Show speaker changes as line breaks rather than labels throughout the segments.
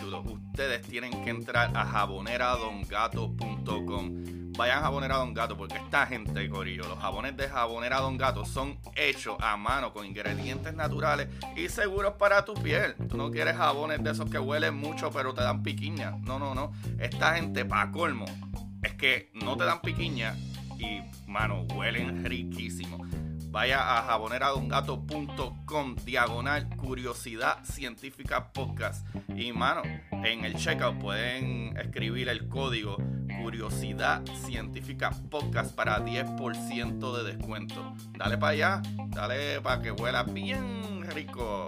Ustedes tienen que entrar a jaboneradongato.com. Vayan a Jabonera Don Gato porque esta gente, Corillo, los jabones de Jabonera Don Gato son hechos a mano con ingredientes naturales y seguros para tu piel. Tú no quieres jabones de esos que huelen mucho pero te dan piquiña. No, no, no. Esta gente, pa' colmo, es que no te dan piquiña y, mano, huelen riquísimo. Vaya a jaboneradongato.com diagonal curiosidad científica podcast. Y mano, en el checkout pueden escribir el código curiosidad científica podcast para 10% de descuento. Dale para allá, dale para que huela bien rico.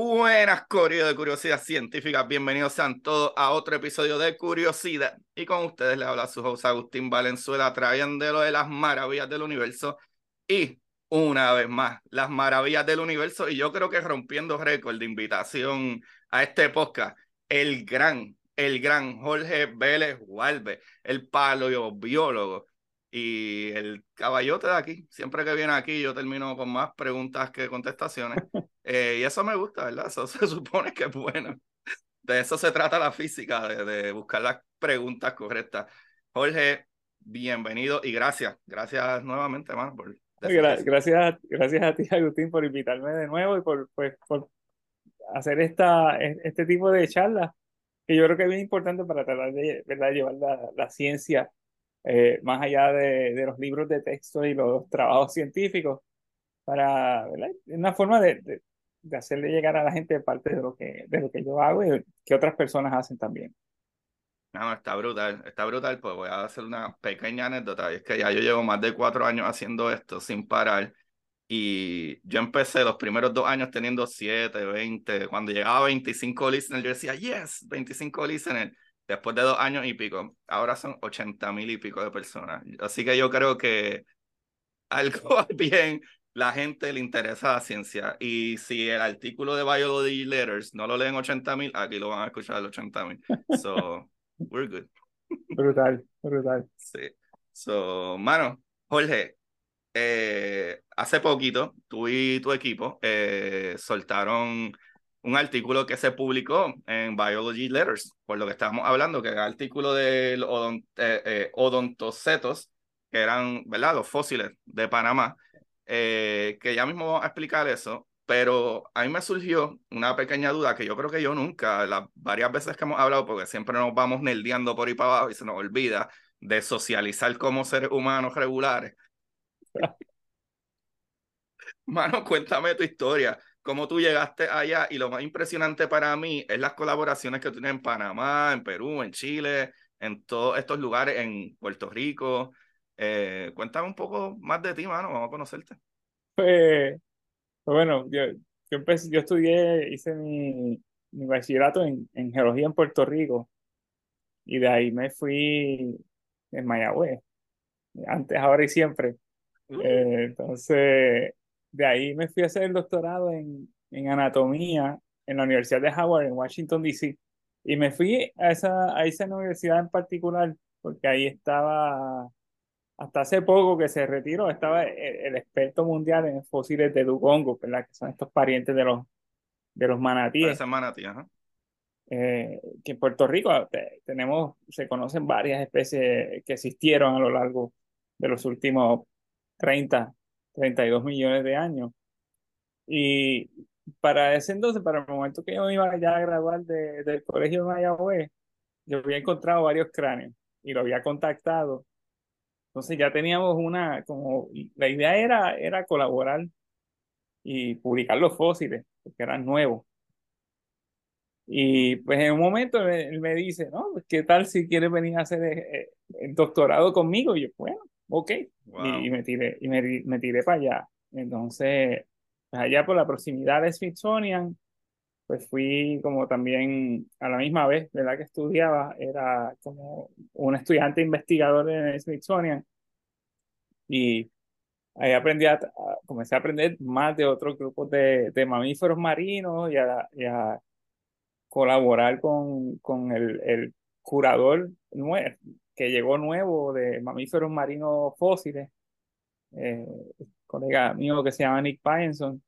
Buenas, Corio de Curiosidad Científica. Bienvenidos sean todos a otro episodio de Curiosidad. Y con ustedes les habla su host Agustín Valenzuela, trayéndolo de las maravillas del universo. Y una vez más, las maravillas del universo. Y yo creo que rompiendo récord de invitación a este podcast, el gran, el gran Jorge Vélez Hualve, el paleobiólogo y el caballote de aquí. Siempre que viene aquí, yo termino con más preguntas que contestaciones. Eh, y eso me gusta, ¿verdad? Eso se supone que es bueno. De eso se trata la física, de, de buscar las preguntas correctas. Jorge, bienvenido y gracias. Gracias nuevamente, hermano, por
Gra- Gracias, gracias a ti, Agustín, por invitarme de nuevo y por, pues, por hacer esta, este tipo de charlas, que yo creo que es bien importante para tratar de ¿verdad? llevar la, la ciencia eh, más allá de, de los libros de texto y los trabajos científicos, para, ¿verdad? una forma de, de, de hacerle llegar a la gente parte de lo que, de lo que yo hago y que otras personas hacen también.
No, está brutal, está brutal, pues voy a hacer una pequeña anécdota, es que ya yo llevo más de cuatro años haciendo esto sin parar, y yo empecé los primeros dos años teniendo 7, 20, cuando llegaba a 25 listeners, yo decía, yes, 25 listeners, después de dos años y pico, ahora son 80 mil y pico de personas, así que yo creo que algo bien, la gente le interesa la ciencia, y si el artículo de Biology Letters no lo leen 80 mil, aquí lo van a escuchar 80 mil, so... We're good.
Brutal, brutal.
Sí. So, mano, Jorge, eh, hace poquito tú y tu equipo eh, soltaron un artículo que se publicó en Biology Letters, por lo que estábamos hablando, que era el artículo de odont eh, eh, odontocetos, que eran, ¿verdad?, los fósiles de Panamá, eh, que ya mismo vamos a explicar eso, pero a mí me surgió una pequeña duda que yo creo que yo nunca, las varias veces que hemos hablado, porque siempre nos vamos nerdeando por ahí para abajo y se nos olvida de socializar como seres humanos regulares. Mano, cuéntame tu historia, cómo tú llegaste allá y lo más impresionante para mí es las colaboraciones que tienes en Panamá, en Perú, en Chile, en todos estos lugares, en Puerto Rico. Eh, cuéntame un poco más de ti, mano, vamos a conocerte.
Pues, pues bueno, yo, yo, empecé, yo estudié, hice mi, mi bachillerato en, en geología en Puerto Rico y de ahí me fui en Mayagüez, antes, ahora y siempre.
Uh,
Eh, entonces, de ahí me fui a hacer el doctorado en, en anatomía en la Universidad de Howard en Washington, D.C. Y me fui a esa, a esa universidad en particular porque ahí estaba, hasta hace poco que se retiró, estaba el, el experto mundial en fósiles de dugongos, ¿verdad? Que son estos parientes de los, de los manatíes.
parece manatí, ajá.
Eh, que en Puerto Rico te- tenemos, se conocen varias especies que existieron a lo largo de los últimos 30, 32 millones de años. Y para ese entonces, para el momento que yo me iba ya a graduar de- del colegio de Mayagüez, yo había encontrado varios cráneos y lo había contactado. Entonces ya teníamos una, como, la idea era, era colaborar y publicar los fósiles, porque eran nuevos. Y pues en un momento él, me dice, no, pues, ¿qué tal si quieres venir a hacer eh, eh, el, doctorado conmigo? Y yo, bueno, ok. Y, me tiré, y me, me tiré para allá. Entonces, pues, allá por la proximidad de Smithsonian, pues fui como también a la misma vez, ¿verdad? Que estudiaba, era como un estudiante investigador en Smithsonian. Y ahí aprendí a, comencé a aprender más de otros grupos de, de mamíferos marinos y a, y a colaborar con, con el, el curador nuevo, que llegó nuevo de mamíferos marinos fósiles, eh, colega mío que se llama Nick Pyenson,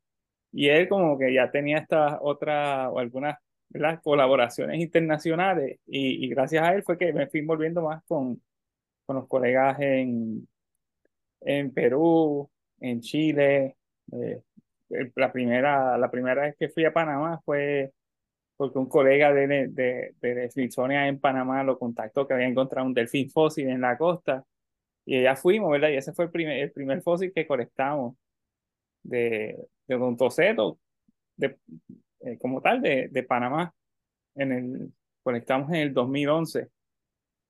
y él como que ya tenía estas otras o algunas las colaboraciones internacionales y, y, gracias a él fue que me fui volviendo más con, con los colegas en, en Perú, en Chile. Eh, la, primera, la primera vez que fui a Panamá fue porque un colega de, de, de Smithsonian en Panamá lo contactó que había encontrado un delfín fósil en la costa y ya fuimos, ¿verdad? Y ese fue el primer, el primer fósil que colectamos de, de Odontoceto, de, eh, como tal, de, de Panamá. En el, colectamos en el 2011,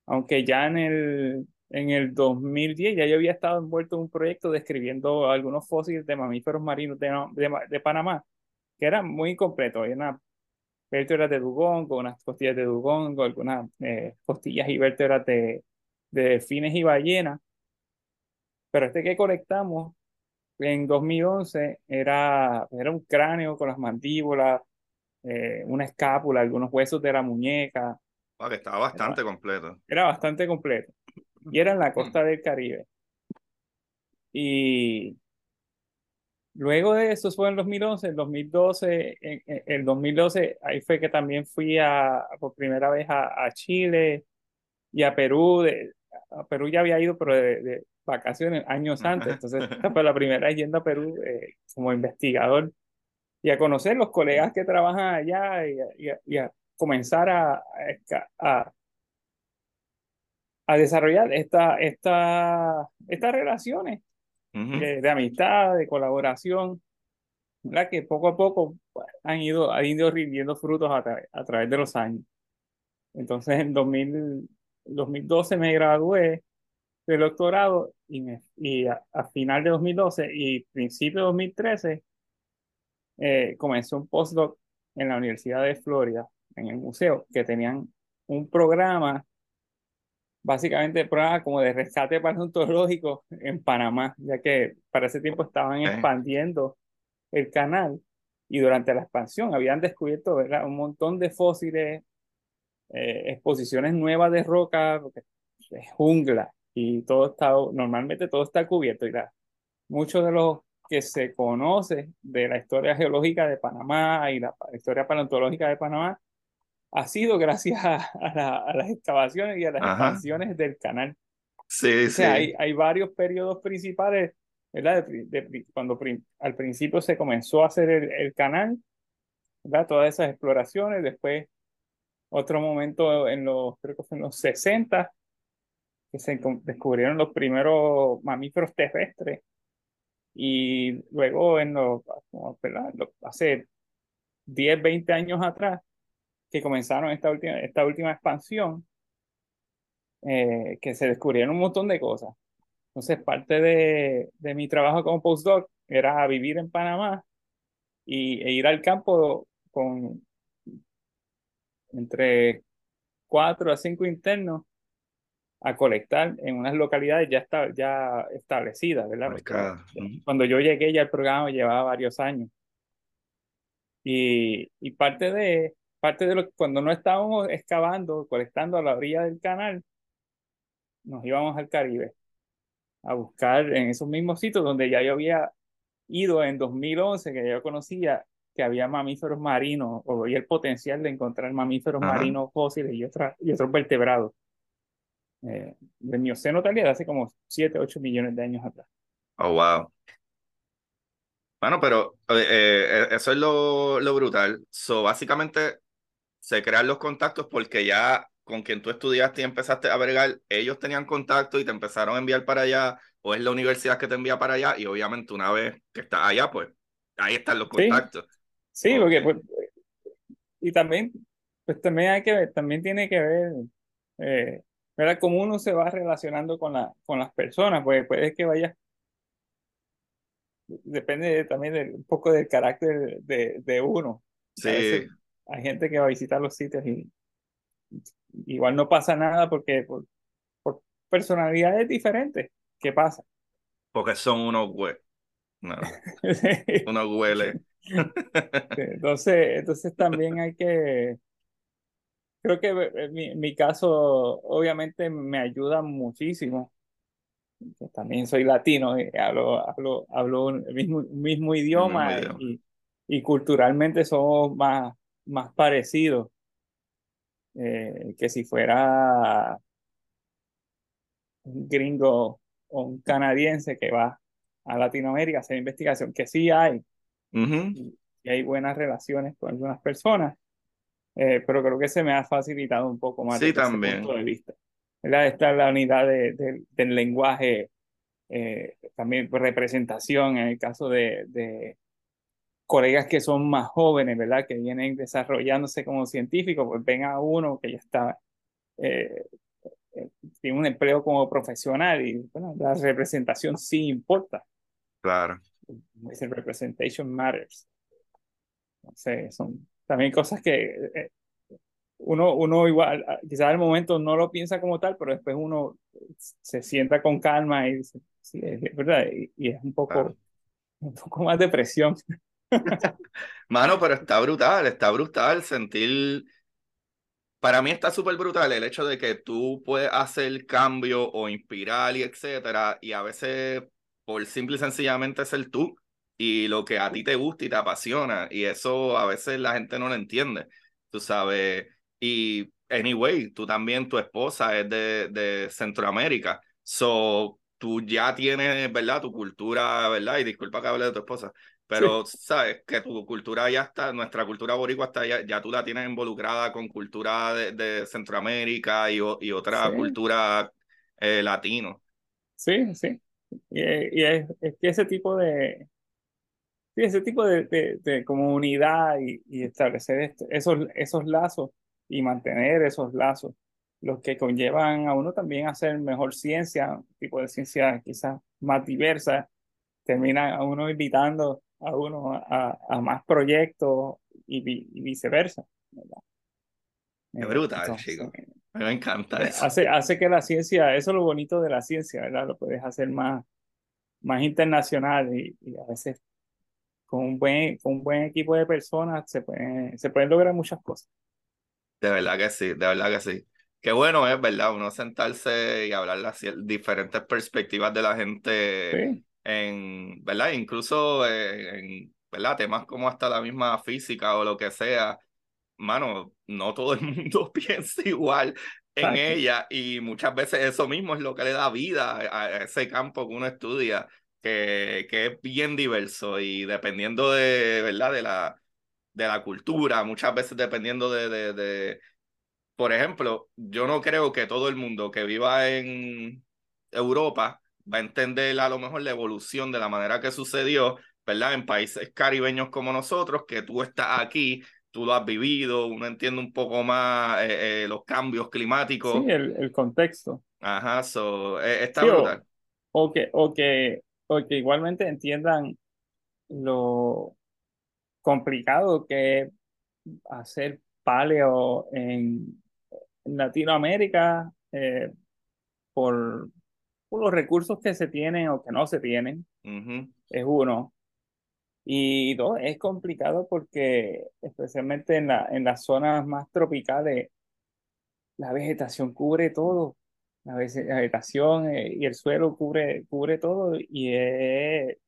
aunque ya en el, en el 2010 ya yo había estado envuelto en un proyecto describiendo algunos fósiles de mamíferos marinos de, de, de Panamá, que eran muy incompletos, una vértebras de dugón, con unas costillas de dugón, con algunas eh, costillas y vértebras de, de delfines y ballenas. Pero este que colectamos en 2011 era, era un cráneo con las mandíbulas, eh, una escápula, algunos huesos de la muñeca.
que estaba bastante completo.
Era bastante completo. Y era en la costa del Caribe. Y Luego de eso fue en 2011, en 2012, en, el 2012 ahí fue que también fui a, por primera vez a, a Chile y a Perú. De, a Perú ya había ido, pero de, vacaciones años antes. Entonces, fue la primera yendo a Perú eh, como investigador y a conocer los colegas que trabajan allá y, a, comenzar a, a, a desarrollar esta, esta, estas relaciones de, amistad, de colaboración, la que poco a poco pues, han ido, han ido rindiendo frutos a, a través de los años. Entonces, en 2000, 2012 me gradué del doctorado y, me, y a, final de 2012 y principio de 2013 eh, comencé un postdoc en la Universidad de Florida, en el museo, que tenían un programa básicamente programa como de rescate paleontológico en Panamá, ya que para ese tiempo estaban expandiendo el canal y durante la expansión habían descubierto un montón de fósiles, eh, exposiciones nuevas de roca, es jungla y todo está, normalmente todo está cubierto y muchos de los que se conoce de la historia geológica de Panamá y la historia paleontológica de Panamá ha sido gracias a, las excavaciones y a las expansiones del canal.
Sí, sí.
Hay, hay varios periodos principales, ¿verdad? De, cuando al principio se comenzó a hacer el, canal, ¿verdad? Todas esas exploraciones, después otro momento en los, creo que fue en los 60, que se descubrieron los primeros mamíferos terrestres. Y luego en los, hace 10, 20 años atrás, que comenzaron esta última, esta última expansión, eh, que se descubrieron un montón de cosas. Entonces, parte de, de mi trabajo como postdoc era vivir en Panamá y, e ir al campo con entre cuatro a cinco internos a colectar en unas localidades ya, está, ya establecidas, ¿verdad? Cuando yo llegué ya el programa llevaba varios años. Y, y parte de, parte de lo que cuando no estábamos excavando, colectando a la orilla del canal, nos íbamos al Caribe a buscar en esos mismos sitios donde ya yo había ido en 2011, que yo conocía que había mamíferos marinos o había el potencial de encontrar mamíferos marinos fósiles y, otra, y otros vertebrados. Eh, de Mioceno tal hace como 7, 8 millones de años atrás.
Oh, wow. Bueno, pero eh, eh, eso es lo, lo brutal. So, básicamente, se crean los contactos porque ya con quien tú estudiaste y empezaste a bregar, ellos tenían contacto y te empezaron a enviar para allá, o es la universidad que te envía para allá, y obviamente una vez que estás allá, pues ahí están los contactos.
Sí, porque pues, y también, pues también hay que ver, también tiene que ver, eh, ¿verdad? Cómo uno se va relacionando con, la, con las personas, pues puede que vaya, depende también de, un poco del carácter de, de uno.
Sí.
hay gente que va a visitar los sitios y igual no pasa nada porque por, por personalidades diferentes. ¿Qué pasa?
Porque son unos güeyes. No, unos huele.
Entonces, entonces también hay que, creo que eh, mi, mi caso obviamente me ayuda muchísimo. También soy latino, y hablo, hablo, hablo el mismo, mismo idioma, Y, y, culturalmente somos más, más parecidos eh, que si fuera un gringo o un canadiense que va a Latinoamérica a hacer investigación, que sí hay, y, hay buenas relaciones con algunas personas, eh, pero creo que se me ha facilitado un poco más
sí, también.
punto de vista. Esta es la unidad de, del lenguaje, eh, también representación en el caso de, de colegas que son más jóvenes, ¿verdad? Que vienen desarrollándose como científicos, pues ven a uno que ya está, eh, tiene un empleo como profesional y bueno, la representación sí importa.
Claro.
Dice representation matters. No sé, son también cosas que eh, uno, uno igual, ah, quizás al momento no lo piensa como tal, pero después uno se sienta con calma y dice, sí, es verdad, y, es un poco, un poco más de presión.
Mano, pero está brutal, está brutal sentir. Para mí está súper brutal el hecho de que tú puedes hacer cambio o inspirar y etcétera, y a veces por simple y sencillamente ser tú y lo que a ti te gusta y te apasiona. Y eso a veces la gente no lo entiende, tú sabes. Y, anyway, tú también, tu esposa es de, de Centroamérica. So, tú ya tienes, ¿verdad? Tu cultura, ¿verdad? Y disculpa que hable de tu esposa, pero sabes que tu cultura ya está, nuestra cultura boricua está ya, ya tú la tienes involucrada con cultura de, de Centroamérica y, y otra cultura eh, latino.
Sí, sí. Y, es, que ese tipo de, ese tipo de, de, comunidad y, y establecer esos, esos lazos y mantener esos lazos, los que conllevan a uno también a hacer mejor ciencia, un tipo de ciencia quizás más diversa, termina a uno invitando a uno a, a más proyectos y, viceversa.
Qué brutal, chico. Me encanta eso.
Hace, hace que la ciencia, eso es lo bonito de la ciencia, ¿verdad? Lo puedes hacer más, más internacional y, a veces con un buen, con un buen equipo de personas se pueden, se pueden lograr muchas cosas.
De verdad que sí, de verdad que sí. Qué bueno es, ¿verdad? Uno sentarse y hablar las diferentes perspectivas de la gente en, ¿verdad? Incluso en, ¿verdad? Temas como hasta la misma física o lo que sea mano, no todo el mundo piensa igual en ella y muchas veces eso mismo es lo que le da vida a, ese campo que uno estudia, que, que es bien diverso y dependiendo de, ¿verdad? De la, de la cultura, muchas veces dependiendo de, de, de, por ejemplo, yo no creo que todo el mundo que viva en Europa va a entender a lo mejor la evolución de la manera que sucedió, ¿verdad? En países caribeños como nosotros, que tú estás aquí tú lo has vivido, uno entiende un poco más eh, eh, los cambios climáticos.
Sí, el, el contexto.
Ajá, so, eh, está brutal.
O, que, o, que, o que igualmente entiendan lo complicado que es hacer paleo en, Latinoamérica por, por, los recursos que se tienen o que no se tienen. Es uno. Y dos, es complicado porque especialmente en, la, en las zonas más tropicales, la vegetación cubre todo. La vegetación eh, y el suelo cubre, cubre todo y es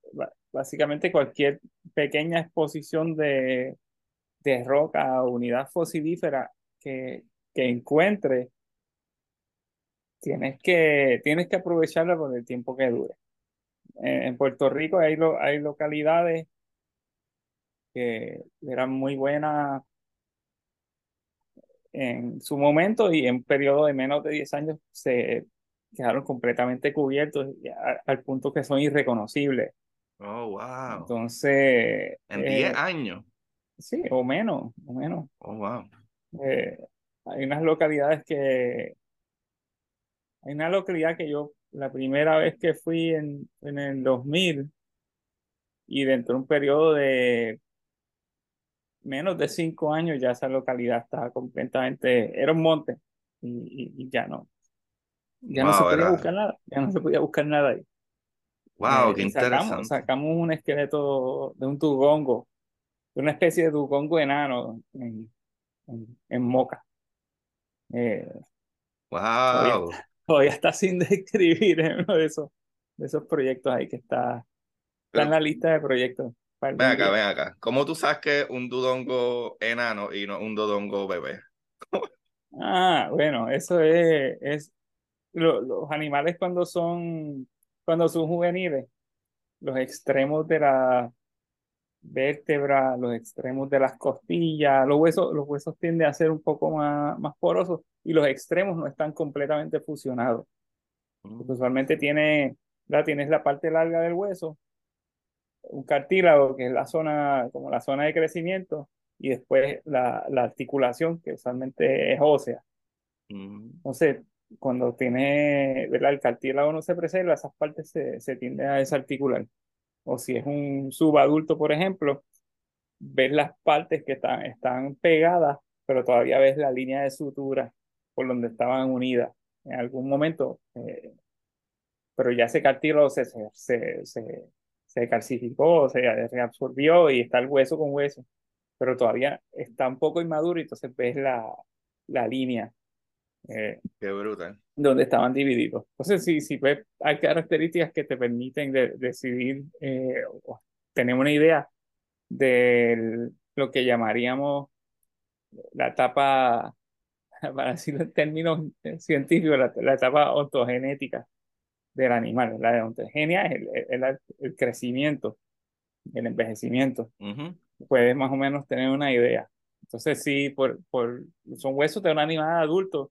básicamente cualquier pequeña exposición de, de roca o unidad fosilífera que, que encuentre, tienes que, tienes que aprovecharla por el tiempo que dure. En, Puerto Rico hay, lo, hay localidades que eran muy buenas en su momento y en un periodo de menos de 10 años se quedaron completamente cubiertos al punto que son irreconocibles.
Oh, wow.
Entonces...
En 10 años.
Sí, o menos, o menos.
Oh, wow.
hay unas localidades que... Hay una localidad que yo, la primera vez que fui en, en el 2000, y dentro de un periodo de menos de cinco años ya esa localidad estaba completamente, era un monte y, ya no, ya no se podía buscar nada, ya no se podía buscar nada ahí.
Wow, eh, qué interesante.
Sacamos, un esqueleto de un dugongo, de una especie de dugongo enano en, en, Moca.
wow.
Eh, todavía, está sin describir en uno de esos, de esos proyectos ahí que está, está en la lista de proyectos.
Ven acá, ven acá. ¿Cómo tú sabes que un dudongo enano y no un dudongo bebé?
ah, bueno, eso es, es los animales cuando son, cuando son juveniles, los extremos de la vértebra, los extremos de las costillas, los huesos, los huesos tienden a ser un poco más, más porosos y los extremos no están completamente fusionados. Mm. usualmente tiene, la, tienes la parte larga del hueso un cartílago, que es la zona, como la zona de crecimiento, y después la, la articulación, que usualmente es ósea. Mm. Entonces, cuando tiene, ¿verdad? El cartílago no se preserva, esas partes se, se tienden a desarticular. O si es un subadulto, por ejemplo, ves las partes que están, están pegadas, pero todavía ves la línea de sutura por donde estaban unidas. En algún momento, eh, pero ya ese cartílago se, se, se, se calcificó, se reabsorbió y está el hueso con hueso, pero todavía está un poco inmaduro y entonces ves la, la línea.
Eh, Qué brutal.
Donde estaban divididos. Entonces, sí, sí, ves, hay características que te permiten decidir eh, tener una idea de lo que llamaríamos la etapa, para decirlo en términos científicos, la, la etapa ontogenética del animal. La ontogenia es el, el, crecimiento, el envejecimiento. Puedes más o menos tener una idea. Entonces, sí, por, por, son huesos de un animal adulto,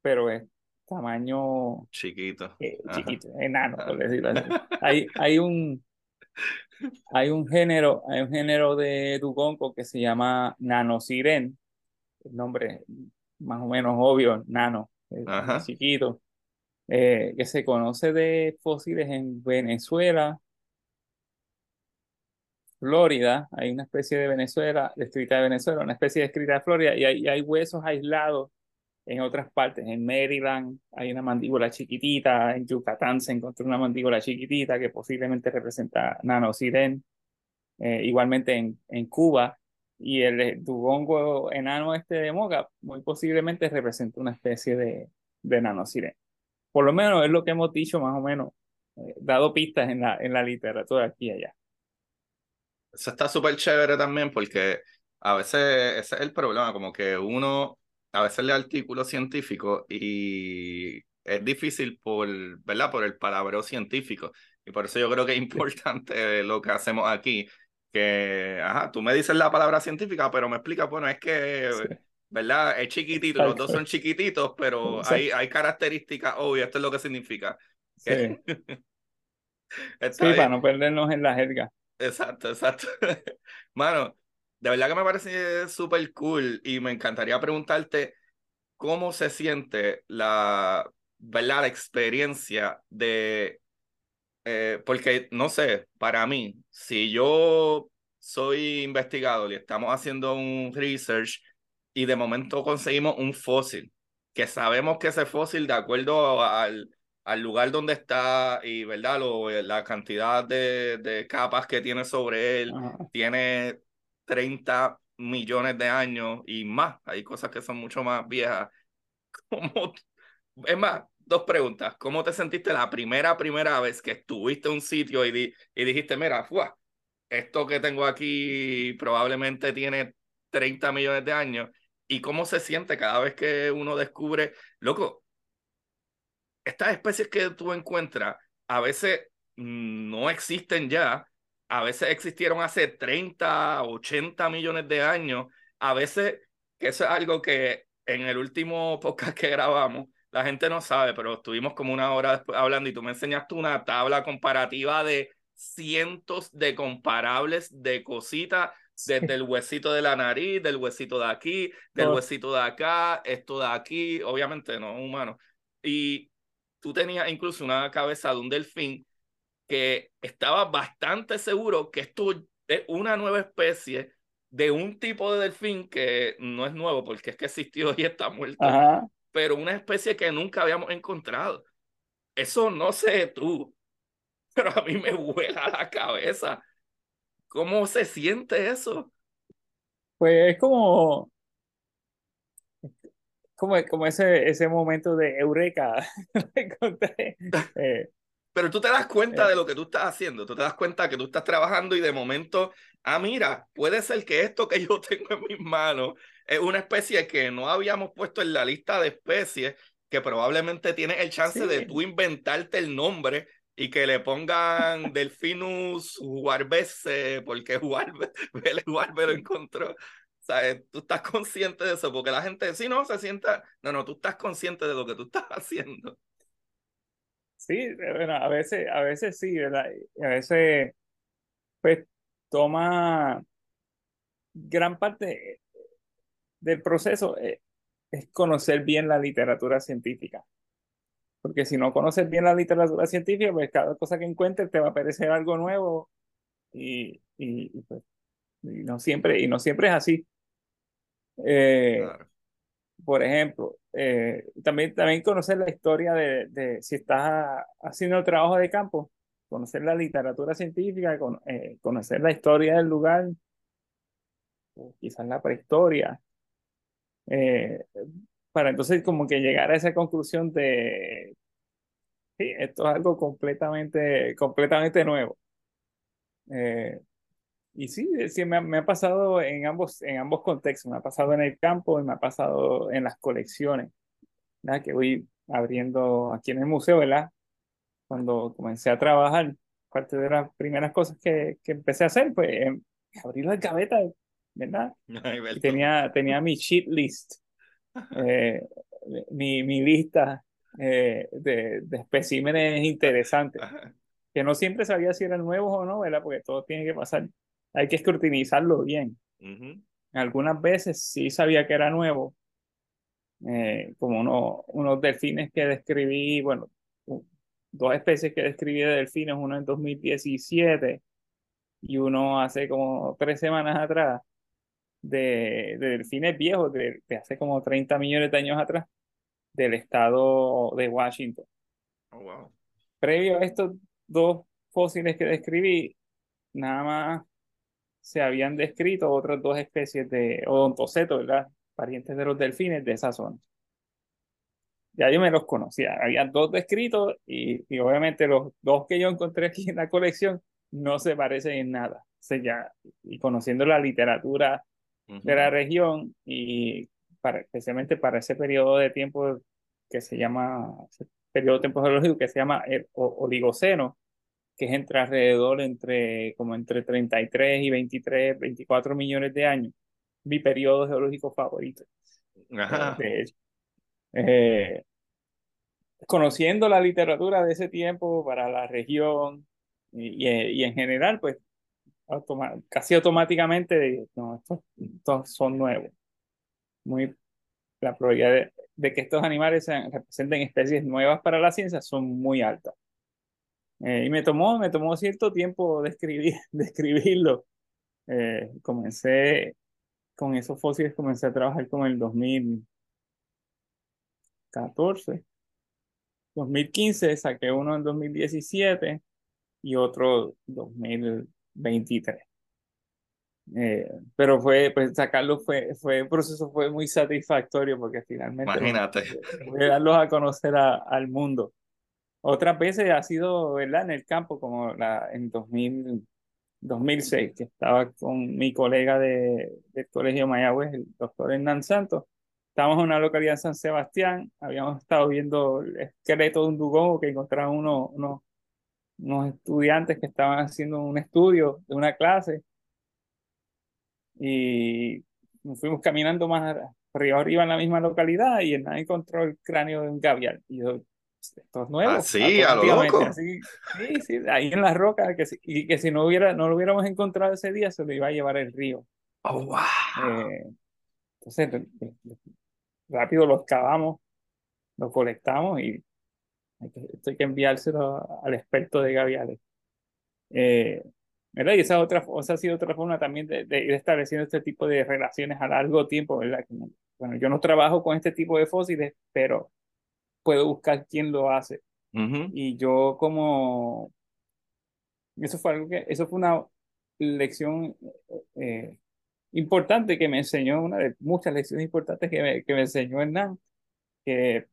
pero es tamaño
chiquito,
eh, chiquito, enano, por decirlo así. hay, hay un hay un género, hay un género de dugonco que se llama nanosiren, el nombre más o menos obvio, nano, chiquito. Eh, que se conoce de fósiles en Venezuela, Florida, hay una especie de Venezuela, descrita de Venezuela, una especie descrita de Florida, y hay, hay huesos aislados en otras partes. En Maryland hay una mandíbula chiquitita, en Yucatán se encontró una mandíbula chiquitita que posiblemente representa nanosiren. Eh, igualmente en, en Cuba, y el dugongo enano este de Moga muy posiblemente representa una especie de, de nanosiren. Por lo menos es lo que hemos dicho más o menos, eh, dado pistas en la, en la literatura aquí y allá.
Eso está súper chévere también porque a veces ese es el problema, como que uno a veces lee artículos científicos y es difícil por, ¿verdad? por el palabreo científico. Y por eso yo creo que es importante lo que hacemos aquí, que, ajá, tú me dices la palabra científica, pero me explicas, bueno, es que ¿verdad? Es chiquitito, los dos son chiquititos, pero hay, hay características obvias, esto es lo que significa.
Sí, para no perdernos en la jerga.
Exacto, exacto. Mano, de verdad que me parece súper cool y me encantaría preguntarte cómo se siente la, ¿verdad? la experiencia de, eh, porque no sé, para mí, si yo soy investigador y estamos haciendo un research y de momento conseguimos un fósil, que sabemos que ese fósil, de acuerdo al, al lugar donde está y verdad Lo, la cantidad de, de, capas que tiene sobre él, tiene 30 millones de años y más. Hay cosas que son mucho más viejas. ¿Cómo, es más, dos preguntas. ¿Cómo te sentiste la primera, primera vez que estuviste en un sitio y, y dijiste, mira, fuá, esto que tengo aquí probablemente tiene 30 millones de años? Y cómo se siente cada vez que uno descubre, loco, estas especies que tú encuentras a veces no existen ya, a veces existieron hace 30, 80 millones de años, a veces que eso es algo que en el último podcast que grabamos, la gente no sabe, pero estuvimos como una hora hablando y tú me enseñaste una tabla comparativa de cientos de comparables de cositas desde el huesito de la nariz, del huesito de aquí, del huesito de acá, esto de aquí, obviamente no humano. Y tú tenías incluso una cabeza de un delfín que estaba bastante seguro que esto es una nueva especie de un tipo de delfín que no es nuevo porque es que existió y está muerto,
Ajá.
pero una especie que nunca habíamos encontrado. Eso no sé tú, pero a mí me vuela la cabeza. ¿Cómo se siente eso?
Pues es como, como, como ese, ese momento de eureka. Eh,
Pero tú te das cuenta
Eh.
de lo que tú estás haciendo, tú te das cuenta que tú estás trabajando y de momento, ah, mira, puede ser que esto que yo tengo en mis manos es una especie que no habíamos puesto en la lista de especies, que probablemente tienes el chance de
Sí.
tú inventarte el nombre y que le pongan Delfinus Huarbe, porque Huarbe, Huarbe lo encontró. Sea, eh, tú estás consciente de eso, porque la gente, si no, se sienta, no, no, tú estás consciente de lo que tú estás haciendo.
sí, eh, bueno, a veces, a veces sí, ¿verdad? Y a veces, pues, toma gran parte del proceso eh, es conocer bien la literatura científica. Porque si no conoces bien la literatura científica, pues cada cosa que encuentres te va a parecer algo nuevo y, y, y, pues, y no siempre, y no siempre es así. Eh,
Claro.
por ejemplo, eh, también, también conocer la historia de, de si estás haciendo el trabajo de campo, conocer la literatura científica, con- eh, conocer la historia del lugar, o quizás la prehistoria, eh, para entonces como que llegar a esa conclusión de, sí, esto es algo completamente, completamente nuevo. Eh, y sí, eh, sí me, ha- me ha pasado en ambos, en ambos contextos, me ha pasado en el campo y me ha pasado en las colecciones, ¿verdad? Que voy abriendo aquí en el museo, ¿verdad? Cuando comencé a trabajar, parte de las primeras cosas que, que empecé a hacer eh, abrir las gavetas, ¿verdad?
Ay,
tenía, tenía mi sheet list, eh, mi, mi lista eh, de, de especímenes interesantes, que no siempre sabía si eran nuevos o no, ¿verdad? Porque todo tiene que pasar, hay que escrutinizarlo bien. Algunas veces sí sabía que era nuevo, eh, como uno, unos delfines que describí, bueno, dos especies que describí de delfines, uno en 2017 y uno hace como tres semanas atrás, de, de delfines viejos, de, de hace como 30 millones de años atrás, del estado de Washington.
Oh, wow.
Previo a estos dos fósiles que describí, nada más se habían descrito otras dos especies de odontocetos, ¿verdad? Parientes de los delfines de esa zona. Ya yo me los conocía, había dos descritos y, y obviamente los dos que yo encontré aquí en la colección no se parecen en nada. O sea, ya, y conociendo la literatura de la región y para, especialmente para ese periodo de tiempo que se llama, ese periodo de tiempo geológico que se llama el o- Oligoceno, que es entre alrededor entre como entre 33 y 23, 24 millones de años, mi periodo geológico favorito,
Ajá.
de hecho. Eh, conociendo la literatura de ese tiempo para la región y, y, y en general, pues casi automáticamente no, estos, estos son nuevos. Muy, la probabilidad de, de que estos animales sean- representen especies nuevas para la ciencia son muy altas. Eh, y me tomó, me tomó cierto tiempo describir, describirlo. Eh, comencé con esos fósiles, comencé a trabajar con el 2014. 2015 saqué uno en 2017 y otro 2023. Eh, pero fue, pues sacarlo fue, fue, un proceso fue muy satisfactorio porque finalmente
Imagínate.
pude darlos a conocer a- al mundo. Otras veces ha sido, ¿verdad? En el campo, como la, en 2000, 2006, que estaba con mi colega de, del Colegio Mayagüez, el doctor Hernán Santos. Estábamos en una localidad en San Sebastián, habíamos estado viendo el esqueleto de un dugong que encontraron unos, unos, unos estudiantes que estaban haciendo un estudio de una clase y nos fuimos caminando más, río arriba en la misma localidad y él encontró el cráneo de un gavial. Y yo, esto es nuevo.
Así, a lo loco.
sí, sí, ahí en las rocas, que, y que si no, hubiera, no lo hubiéramos encontrado ese día, se lo iba a llevar el río.
Oh, wow.
Eh, entonces, rápido los cavamos, los colectamos y esto hay que enviárselo al experto de gaviales. Eh, ¿verdad? Y esa, otra, esa ha sido otra forma también de, ir estableciendo este tipo de relaciones a largo tiempo, ¿verdad? Bueno, yo no trabajo con este tipo de fósiles, pero puedo buscar quién lo hace. Y yo como... Eso fue algo que... Eso fue una lección eh, importante que me enseñó, una de muchas lecciones importantes que me, que me enseñó Hernán, que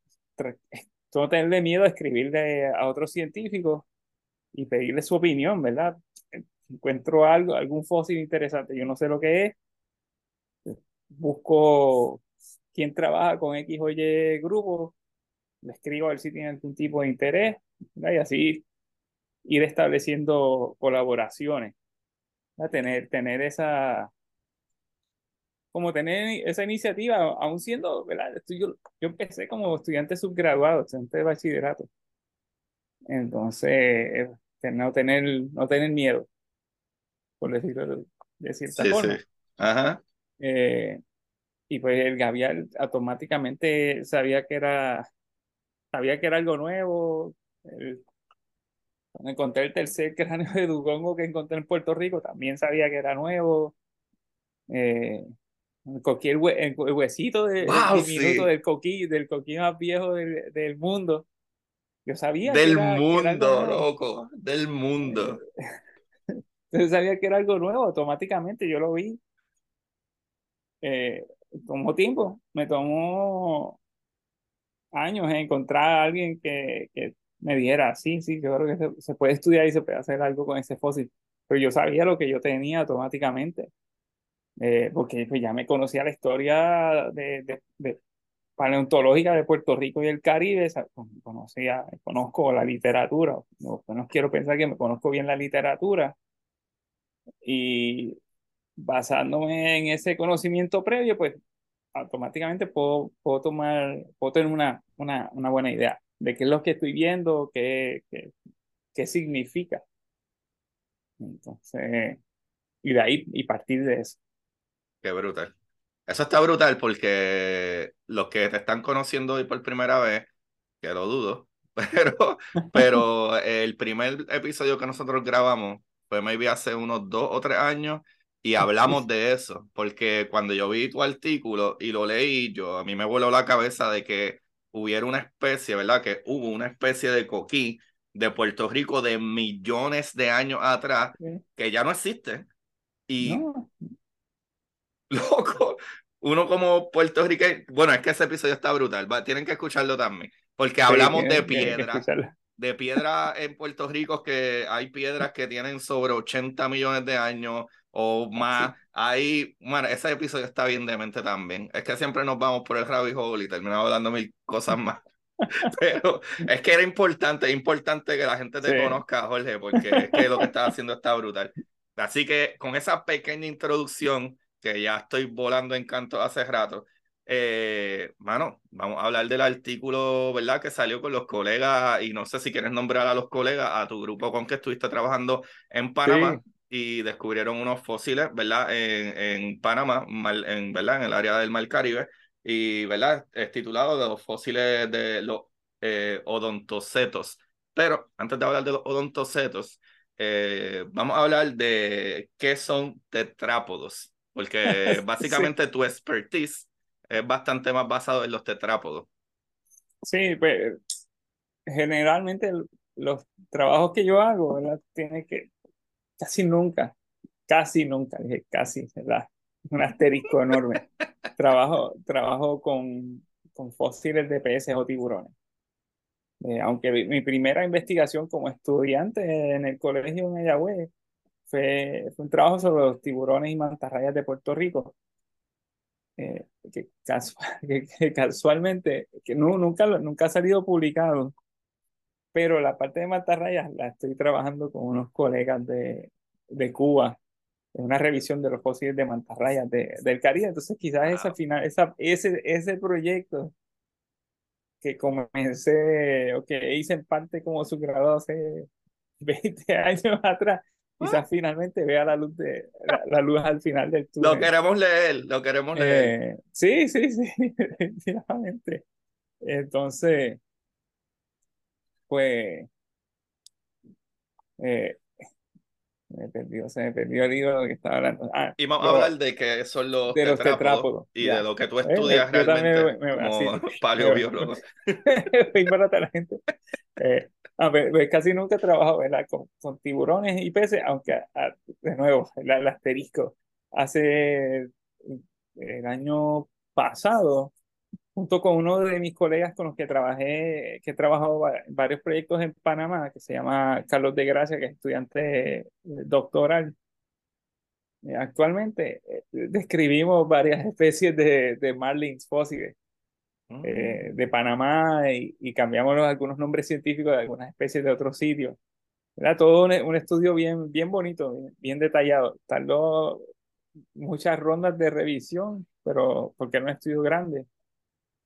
no tenerle miedo a escribirle a otros científicos y pedirle su opinión, ¿verdad? Encuentro algo, algún fósil interesante, yo no sé lo que es, busco quién trabaja con X o Y grupo, le escribo a ver si tiene algún tipo de interés, y así ir estableciendo colaboraciones, tener, tener esa, como tener esa iniciativa, aún siendo, ¿verdad? Yo, yo empecé como estudiante subgraduado, estudiante de bachillerato. Entonces, no tener, no tener miedo, por decirlo de cierta forma. Sí.
Ajá.
Eh, y pues el Gavial automáticamente sabía que era, sabía que era algo nuevo. cuando encontré el tercer cráneo de Dugongo que encontré en Puerto Rico, también sabía que era nuevo. Eh, cualquier el, huesito de, del coquí, del coquí más viejo del, del mundo. Yo sabía
del mundo, loco, del mundo.
Yo sabía que era algo nuevo, automáticamente yo lo vi. Eh, tomó tiempo, me tomó años encontrar a alguien que, que me diera, sí, sí, yo creo que se, puede estudiar y se puede hacer algo con ese fósil. Pero yo sabía lo que yo tenía automáticamente. Eh, porque pues, ya me conocía la historia de, de, paleontológica de Puerto Rico y el Caribe, conocía, conozco la literatura, no, no quiero pensar que me conozco bien la literatura, y basándome en ese conocimiento previo, pues automáticamente puedo, puedo tomar, puedo tener una, una, una buena idea de qué es lo que estoy viendo, qué, qué, qué significa. Entonces, y de ahí, y partir de eso.
Qué brutal. Eso está brutal porque los que te están conociendo hoy por primera vez, que lo dudo, pero, pero el primer episodio que nosotros grabamos fue maybe hace unos dos o tres años y hablamos de eso, porque cuando yo vi tu artículo y lo leí, yo a mí me voló la cabeza de que hubiera una especie, ¿verdad? Que hubo una especie de coquí de Puerto Rico de millones de años atrás que ya no existe. Y loco, uno como puertorriqueño, bueno, es que ese episodio está brutal, tienen que escucharlo también, porque hablamos de piedra, de piedra en Puerto Rico, que hay piedras que tienen sobre 80 millones de años o más. Ahí, bueno, ese episodio está bien demente también. Es que siempre nos vamos por el rabbit hole y terminamos hablando mil cosas más. Pero es que era importante, es importante que la gente te conozca, Jorge, porque es que lo que estás haciendo está brutal. Así que con esa pequeña introducción, que ya estoy volando en canto hace rato. Eh, mano, vamos a hablar del artículo, ¿verdad? Que salió con los colegas, y no sé si quieres nombrar a los colegas, a tu grupo con que estuviste trabajando en Panamá y descubrieron unos fósiles, ¿verdad? En, en Panamá, en, ¿verdad? En el área del Mar Caribe, y, ¿verdad? Es titulado de los fósiles de los eh, odontocetos. Pero antes de hablar de los odontocetos, eh, vamos a hablar de qué son tetrápodos porque básicamente tu expertise es bastante más basado en los tetrápodos.
Sí, pues generalmente los trabajos que yo hago, ¿verdad? Tiene que casi nunca, casi nunca, dije casi, ¿verdad? Un asterisco enorme. trabajo, trabajo con, con fósiles de peces o tiburones. Eh, aunque mi primera investigación como estudiante en el colegio en Mayagüez fue, un trabajo sobre los tiburones y mantarrayas de Puerto Rico. Eh, que, casualmente, que no, nunca, nunca ha salido publicado, pero la parte de mantarrayas la estoy trabajando con unos colegas de, de Cuba una revisión de los fósiles de mantarrayas de, del Caribe. Entonces, quizás ese, final, esa, ese, ese proyecto que comencé o que hice en parte como su grado hace 20 años atrás, quizás finalmente vea la luz de la, luz al final del túnel.
Lo queremos leer, lo queremos leer.
Eh, sí, sí, sí, definitivamente. Entonces, pues eh, me perdió, se me perdió el hilo que estaba hablando. Ah,
y vamos a hablar de qué son los, de los tetrápodos, y de lo que tú eh, estudias eh, realmente me, me, como paleobiólogo.
para la gente. Eh, ah, pues, casi nunca he trabajado Con, con, tiburones y peces, aunque ah, de nuevo, el, el asterisco. Hace el año pasado junto con uno de mis colegas con los que trabajé, que he trabajado en varios proyectos en Panamá, que se llama Carlos de Gracia, que es estudiante doctoral. Eh, actualmente eh, describimos varias especies de, de marlins fósiles eh, mm. de Panamá y, cambiamos algunos nombres científicos de algunas especies de otros sitios. Era todo un, un, estudio bien, bien bonito, bien, bien detallado. Tardó muchas rondas de revisión, pero porque era un estudio grande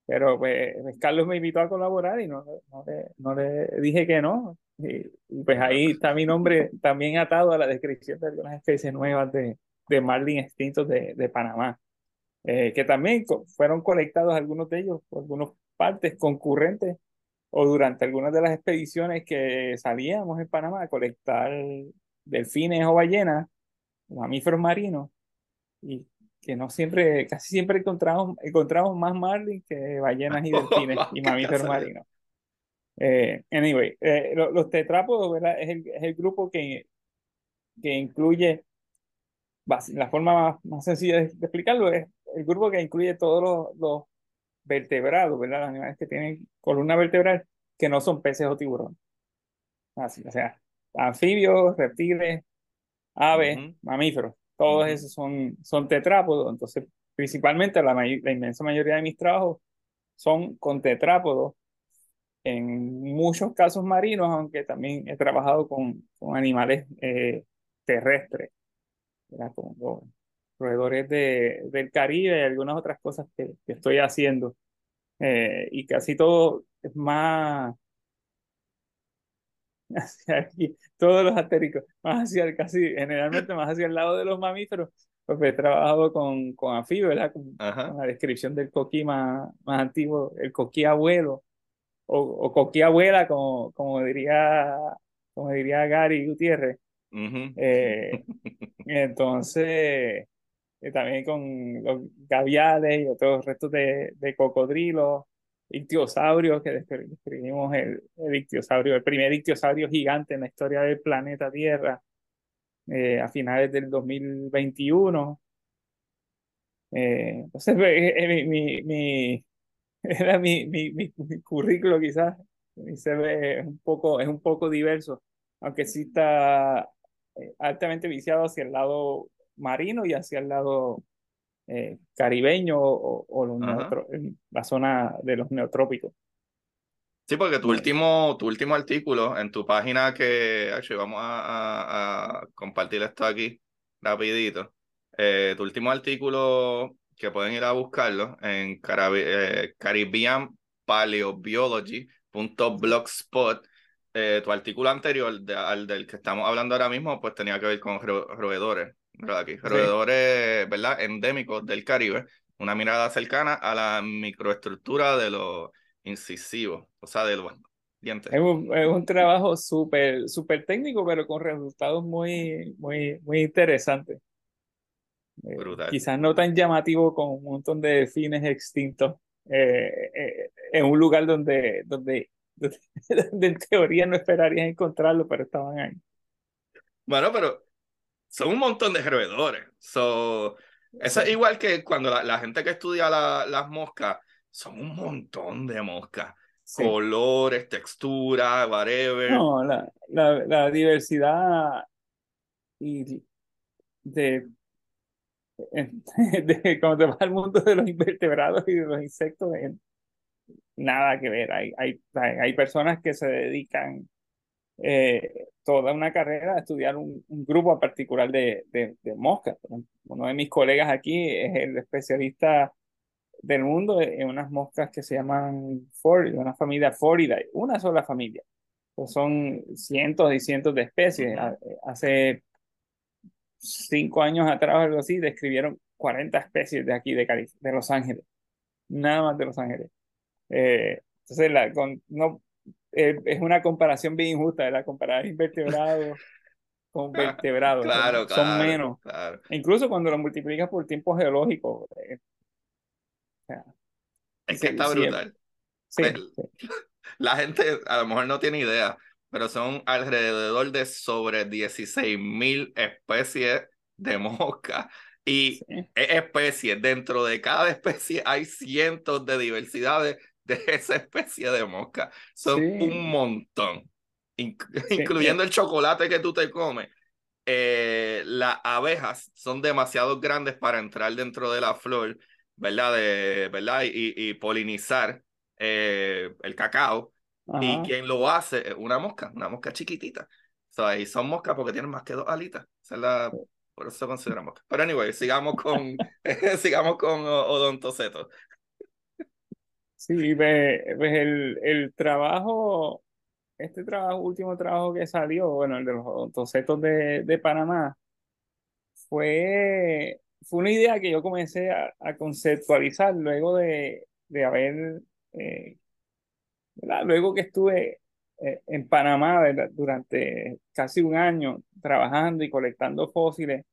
pero pues, pues, Carlos me invitó a colaborar y no, no, le, no le dije que no. Y, pues ahí está mi nombre también atado a la descripción de algunas especies nuevas de, de marlin extintos de, de Panamá, eh, que también fueron colectados algunos de ellos por algunas partes concurrentes o durante algunas de las expediciones que salíamos en Panamá a colectar delfines o ballenas, mamíferos marinos, y que no siempre, casi siempre encontramos, encontramos más marlin que ballenas y delfines y mamíferos marinos. Eh, anyway, eh, los, tetrápodos ¿verdad? Es, el, es el grupo que, que incluye, la forma más, sencilla de, explicarlo es el grupo que incluye todos los, los vertebrados, ¿verdad? Los animales que tienen columna vertebral que no son peces o tiburones. Así, o sea, anfibios, reptiles, aves, mamíferos. Todos esos son, son tetrápodos, entonces principalmente la, la inmensa mayoría de mis trabajos son con tetrápodos, en muchos casos marinos, aunque también he trabajado con, con animales eh, terrestres, con roedores de, del Caribe y algunas otras cosas que, que estoy haciendo. Eh, y casi todo es más hacia aquí, todos los astéricos, más hacia casi, generalmente más hacia el lado de los mamíferos, pues he trabajado con, con anfibios, ¿verdad? Con, la descripción del coquí más, más antiguo, el coquí abuelo, o, o coquí abuela, como, como diría, como diría Gary Gutiérrez. eh, entonces, eh, también con los gaviales y otros restos de, de cocodrilos, ictiosaurios, que describimos el, el ictiosaurio, el primer ictiosaurio gigante en la historia del planeta Tierra eh, a finales del 2021. Eh, entonces, eh, mi, mi, era mi, mi, mi, currículo quizás se ve un poco, es un poco diverso, aunque sí está altamente viciado hacia el lado marino y hacia el lado eh, caribeño o, o la zona de los neotrópicos.
Sí, porque tu último, tu último artículo en tu página que vamos a, a, compartir esto aquí rapidito. Eh, tu último artículo que pueden ir a buscarlo en eh, Caribbean Paleobiology.blogspot. Eh, tu artículo anterior al del que estamos hablando ahora mismo, pues tenía que ver con roedores. Aquí, roedores, ¿verdad? Endémicos del Caribe, una mirada cercana a la microestructura de los incisivos, o sea, de los dientes.
Es un, es un trabajo súper super técnico, pero con resultados muy, muy, muy interesantes. Eh, quizás no tan llamativo con un montón de delfines extintos eh, eh, en un lugar donde, donde, donde, en teoría no esperarías encontrarlo, pero estaban ahí.
Bueno, pero son un montón de roedores. So, eso es igual que cuando la, gente que estudia las moscas, son un montón de moscas. Colores, textura, whatever.
No, la, la, la diversidad y de, de, cuando te vas al mundo de los invertebrados y de los insectos, nada que ver. Hay, hay, hay personas que se dedican eh, toda una carrera a estudiar un, grupo particular de, de, moscas. Uno de mis colegas aquí es el especialista del mundo en unas moscas que se llaman Ford, una familia Foridae, una sola familia. Pues son cientos y cientos de especies. Hace cinco años atrás, algo así, describieron 40 especies de aquí, de, de Los Ángeles. Nada más de Los Ángeles. Eh, entonces, la, con, no, eh, es una comparación bien injusta, la Comparar invertebrados con vertebrados.
Claro,
son, son menos. Incluso cuando lo multiplicas por tiempo geológico. Eh,
es que está brutal. Pues, la gente a lo mejor no tiene idea, pero son alrededor de sobre 16 mil especies de mosca. Y especies, dentro de cada especie hay cientos de diversidades de esa especie de mosca. Son un montón, incluyendo el chocolate que tú te comes. Eh, las abejas son demasiado grandes para entrar dentro de la flor, ¿verdad? De, ¿verdad? Y, y polinizar eh, el cacao. Y quien lo hace es una mosca, una mosca chiquitita. So, y son moscas porque tienen más que dos alitas. por eso se considera mosca. Pero anyway, sigamos con, sigamos con odontoceto.
Sí, ves, el, el trabajo, este trabajo, último trabajo que salió, bueno, el de los odontocetos de, de Panamá, fue, fue una idea que yo comencé a, conceptualizar luego de, de haber, eh, luego que estuve eh, en Panamá durante casi un año trabajando y colectando fósiles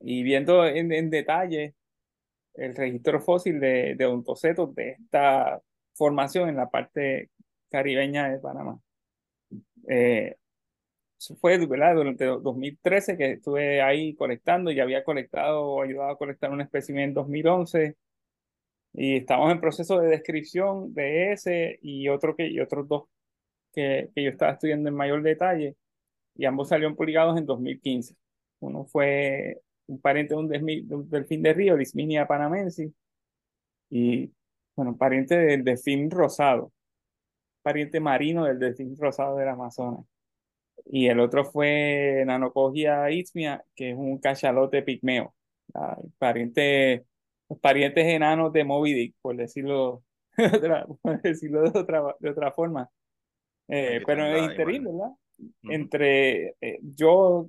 y viendo en, en detalle el registro fósil de, de de esta formación en la parte caribeña de Panamá. Eh, eso fue ¿verdad? durante 2013 que estuve ahí colectando, y había colectado ayudado a colectar un espécimen en 2011 y estamos en proceso de descripción de ese y otro que y otros dos que, que yo estaba estudiando en mayor detalle y ambos salieron publicados en 2015. Uno fue un pariente de un, delfín de río, Lisminia panamensis, y bueno, pariente del delfín rosado, pariente marino del delfín rosado del Amazonas. Y el otro fue Nanocogia ismia, que es un cachalote pigmeo, pariente, los parientes enanos de Moby Dick, por decirlo, por decirlo de, otra, de otra forma. Eh, pero es increíble, ¿verdad? Entre eh, yo,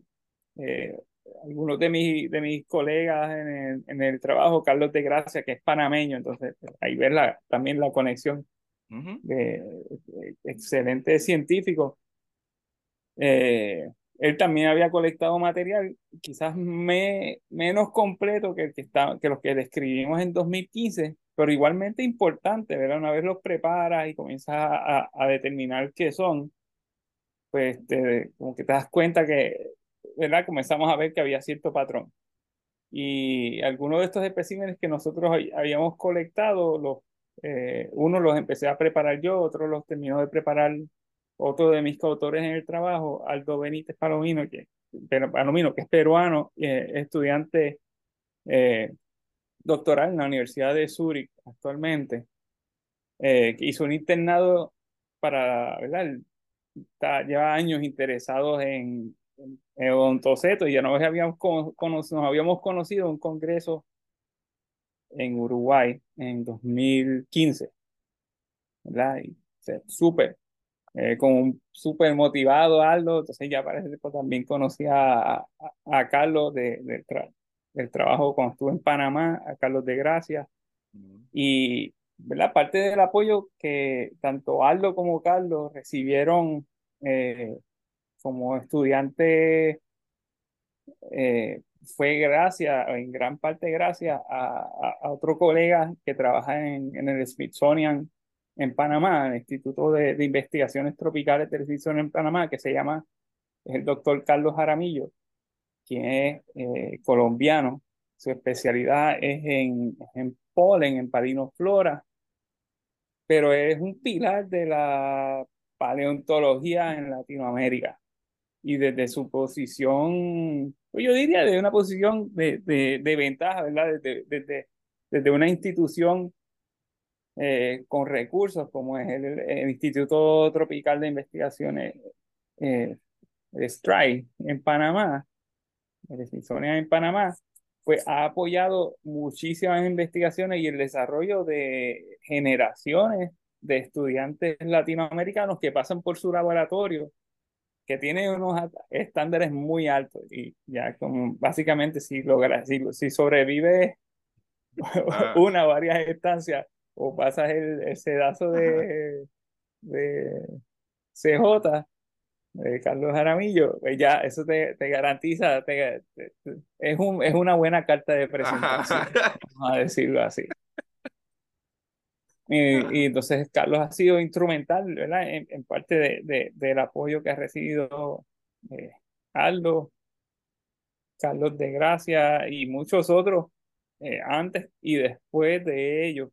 eh, algunos de mis, de mis colegas en el, en el trabajo, Carlos de Gracia, que es panameño, entonces ahí ver la, también la conexión de, excelente científico. Eh, él también había colectado material, quizás me, menos completo que, el que, está, que los que describimos en 2015, pero igualmente importante, ¿verdad? Una vez los preparas y comienzas a, a, determinar qué son, pues te, como que te das cuenta que ¿verdad? comenzamos a ver que había cierto patrón. Y algunos de estos especímenes que nosotros habíamos colectado, los, eh, los empecé a preparar yo, otros los terminó de preparar otro de mis coautores en el trabajo, Aldo Benítez Palomino, que, Palomino, que es peruano, eh, estudiante eh, doctoral en la Universidad de Zurich actualmente, que hizo un internado para, ¿verdad? Está, lleva años interesados en en Odontoceto, ya nos habíamos, nos habíamos conocido en un congreso en Uruguay en 2015, ¿verdad? Y, súper, eh, con súper motivado Aldo, entonces ya parece que también conocía a, a, Carlos de, del trabajo cuando estuve en Panamá, a Carlos de Gracia, y ¿verdad? parte del apoyo que tanto Aldo como Carlos recibieron eh, como estudiante eh, fue gracias, en gran parte gracias a, otro colega que trabaja en, el Smithsonian en Panamá, el Instituto de, Investigaciones Tropicales del Smithsonian en Panamá, que se llama el doctor Carlos Jaramillo, quien es eh, colombiano. Su especialidad es en, en polen, en palinoflora, pero es un pilar de la paleontología en Latinoamérica y desde su posición, pues yo diría de una posición de, de, de ventaja, ¿verdad? Desde, desde, desde, una institución eh, con recursos como es el, Instituto Tropical de Investigaciones eh, STRI en Panamá, el Smithsonian en Panamá, pues ha apoyado muchísimas investigaciones y el desarrollo de generaciones de estudiantes latinoamericanos que pasan por su laboratorio, que tienen unos estándares muy altos y ya como básicamente si logra, si, si sobrevive ah. una varias estancias o pasas el, el sedazo de, de CJ, de Carlos Jaramillo, pues ya eso te, te garantiza, te, es, un, es una buena carta de presentación, vamos a decirlo así. Y, entonces Carlos ha sido instrumental. En, parte de, de, del apoyo que ha recibido eh, Aldo, Carlos de Gracia y muchos otros eh, antes y después de ellos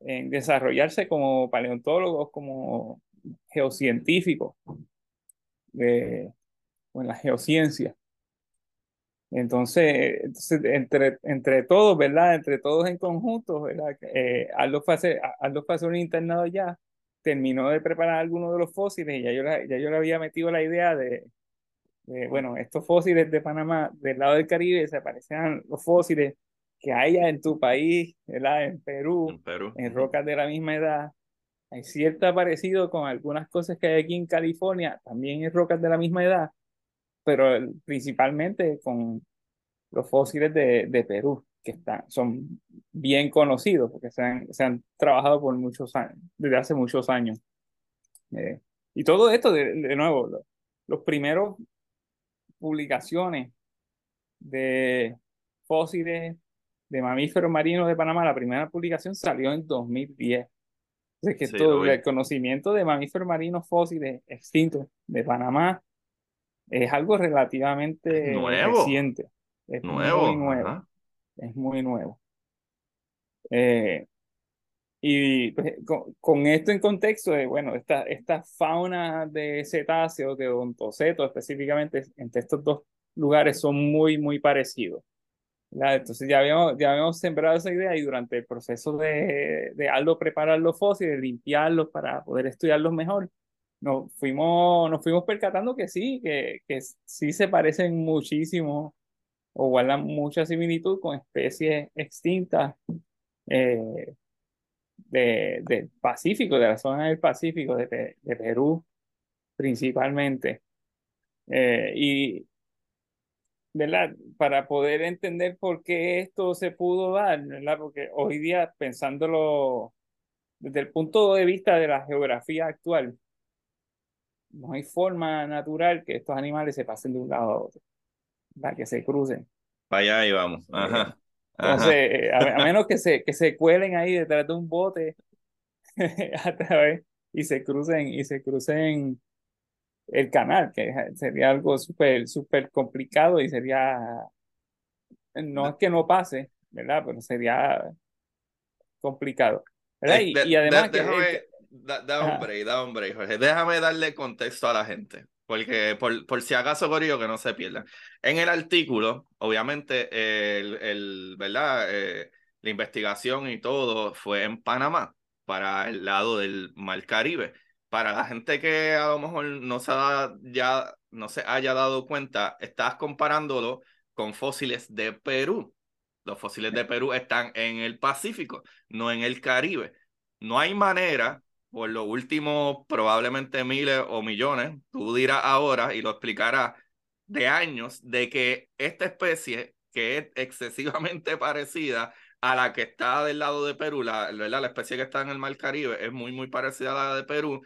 en desarrollarse como paleontólogos, como geocientíficos, de, o en la geociencia. Entonces, entonces entre, entre todos, ¿verdad? Entre todos en conjunto, ¿verdad? Eh, Aldo, fue a un internado ya, terminó de preparar algunos de los fósiles y ya yo, ya yo le había metido la idea de, de, bueno, estos fósiles de Panamá, del lado del Caribe, se parecían los fósiles que haya en tu país, ¿verdad? En Perú, en, Perú. en rocas de la misma edad. Hay cierto parecido con algunas cosas que hay aquí en California, también en rocas de la misma edad, pero principalmente con los fósiles de, de Perú, que están, son bien conocidos porque se han, se han trabajado por muchos años, desde hace muchos años. Eh, y todo esto, de, de nuevo, los, los primeros publicaciones de fósiles de mamíferos marinos de Panamá, la primera publicación salió en 2010. Es que todo el conocimiento de mamíferos marinos fósiles extintos de Panamá es algo relativamente nuevo. reciente. Es nuevo. muy nuevo. Es muy nuevo. Eh, y pues, con, esto en contexto de, bueno, esta, esta fauna de cetáceos, de odontocetos específicamente, entre estos dos lugares son muy, muy parecidos. Entonces ya habíamos, ya habíamos sembrado esa idea y durante el proceso de, de Aldo preparar los fósiles, limpiarlos para poder estudiarlos mejor, nos fuimos, nos fuimos percatando que sí, que, que sí se parecen muchísimo o guardan mucha similitud con especies extintas eh, de, del Pacífico, de la zona del Pacífico, de, de Perú principalmente. Eh, y, ¿verdad? Para poder entender por qué esto se pudo dar, ¿verdad? Porque hoy día, pensándolo desde el punto de vista de la geografía actual, no hay forma natural que estos animales se pasen de un lado a otro, ¿verdad? Que se crucen.
Para allá y vamos. Eh, Ajá.
Entonces, a, menos que se, que se cuelen ahí detrás de un bote a través y se crucen y se crucen el canal, que sería algo súper, súper complicado y sería, no es que no pase, ¿verdad? Pero sería complicado. ¿verdad?
Eh, y, además... déjame, da, un break, da un break, Jorge. Déjame darle contexto a la gente, porque por, por si acaso, Corillo, que no se pierdan. En el artículo, obviamente, el, el ¿verdad? Eh, la investigación y todo fue en Panamá, para el lado del Mar Caribe para la gente que a lo mejor no se, ya, no se haya dado cuenta, estás comparándolo con fósiles de Perú. Los fósiles de Perú están en el Pacífico, no en el Caribe. No hay manera, por los últimos probablemente miles o millones, tú dirás ahora y lo explicarás, de años, de que esta especie, que es excesivamente parecida a la que está del lado de Perú, la, la especie que está en el Mar Caribe, es muy, muy parecida a la de Perú,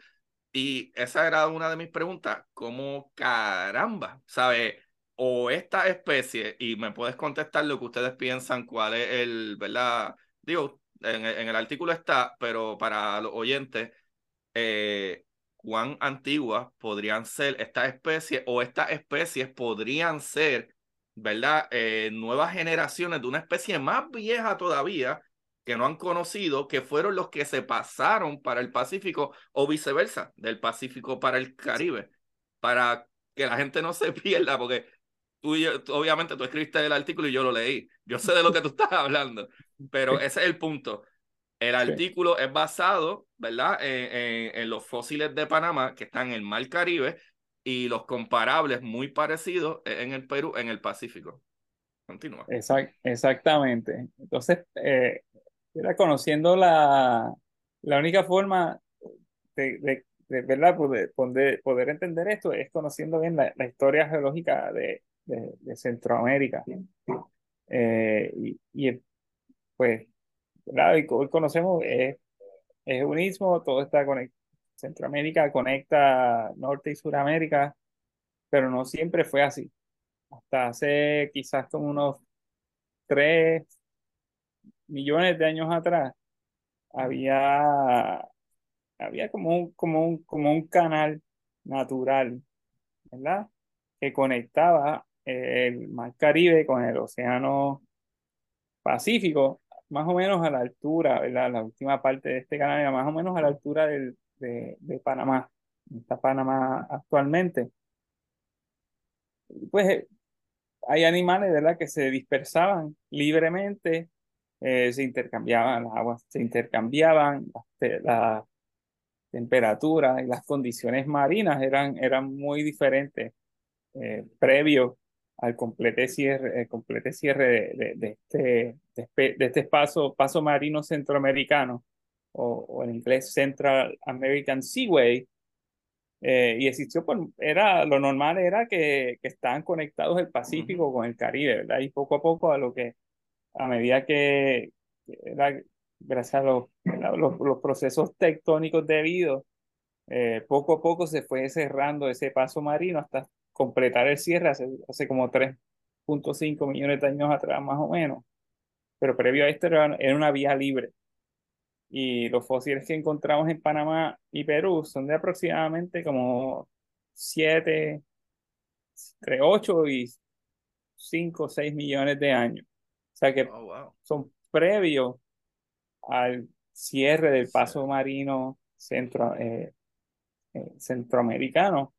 y esa era una de mis preguntas, ¿cómo caramba? ¿Sabe? O esta especie, y me puedes contestar lo que ustedes piensan, cuál es el, ¿verdad? Digo, en, el artículo está, pero para los oyentes, eh, ¿cuán antiguas podrían ser estas especies o estas especies podrían ser, ¿verdad? Eh, nuevas generaciones de una especie más vieja todavía que no han conocido, que fueron los que se pasaron para el Pacífico o viceversa, del Pacífico para el Caribe, para que la gente no se pierda, porque tú, obviamente tú escribiste el artículo y yo lo leí, yo sé de lo que tú estás hablando, pero ese es el punto. El artículo es basado, ¿verdad?, en, en, los fósiles de Panamá que están en el Mar Caribe y los comparables muy parecidos en el Perú, en el Pacífico. Continúa.
exactamente. Entonces, eh, era conociendo la, la única forma de, de, de ¿verdad? Poder, poder, entender esto es conociendo bien la, la historia geológica de, de Centroamérica. Eh, y, y, pues, ¿verdad? hoy conocemos, es, es un istmo, todo está conectado. Centroamérica conecta Norte y Suramérica, pero no siempre fue así. Hasta hace quizás como unos 3 millones de años atrás, había, había como, un, como, un, como un canal natural, ¿verdad? Que conectaba el Mar Caribe con el Océano Pacífico, más o menos a la altura, ¿verdad? La última parte de este canal era más o menos a la altura del, de, de Panamá, está Panamá actualmente. Pues eh, hay animales, ¿verdad?, que se dispersaban libremente, eh, se intercambiaban las aguas, se intercambiaban las, temperaturas y las condiciones marinas eran, eran muy diferentes eh, previo al complete cierre, complete cierre de, de, este, de, este paso, paso marino centroamericano o, en inglés Central American Seaway, eh, y existió por, era, lo normal era que, que estaban conectados el Pacífico con el Caribe, ¿verdad? Y poco a poco a lo que, a medida que, era, gracias a los, los, los, procesos tectónicos debidos, eh, poco a poco se fue cerrando ese paso marino hasta completar el cierre hace, hace como 3.5 millones de años atrás más o menos. Pero previo a esto era, era una vía libre. Y los fósiles que encontramos en Panamá y Perú son de aproximadamente como 7, entre 8 y 5 o 6 millones de años. O sea que oh, son previos al cierre del paso marino centro, eh, eh, centroamericano.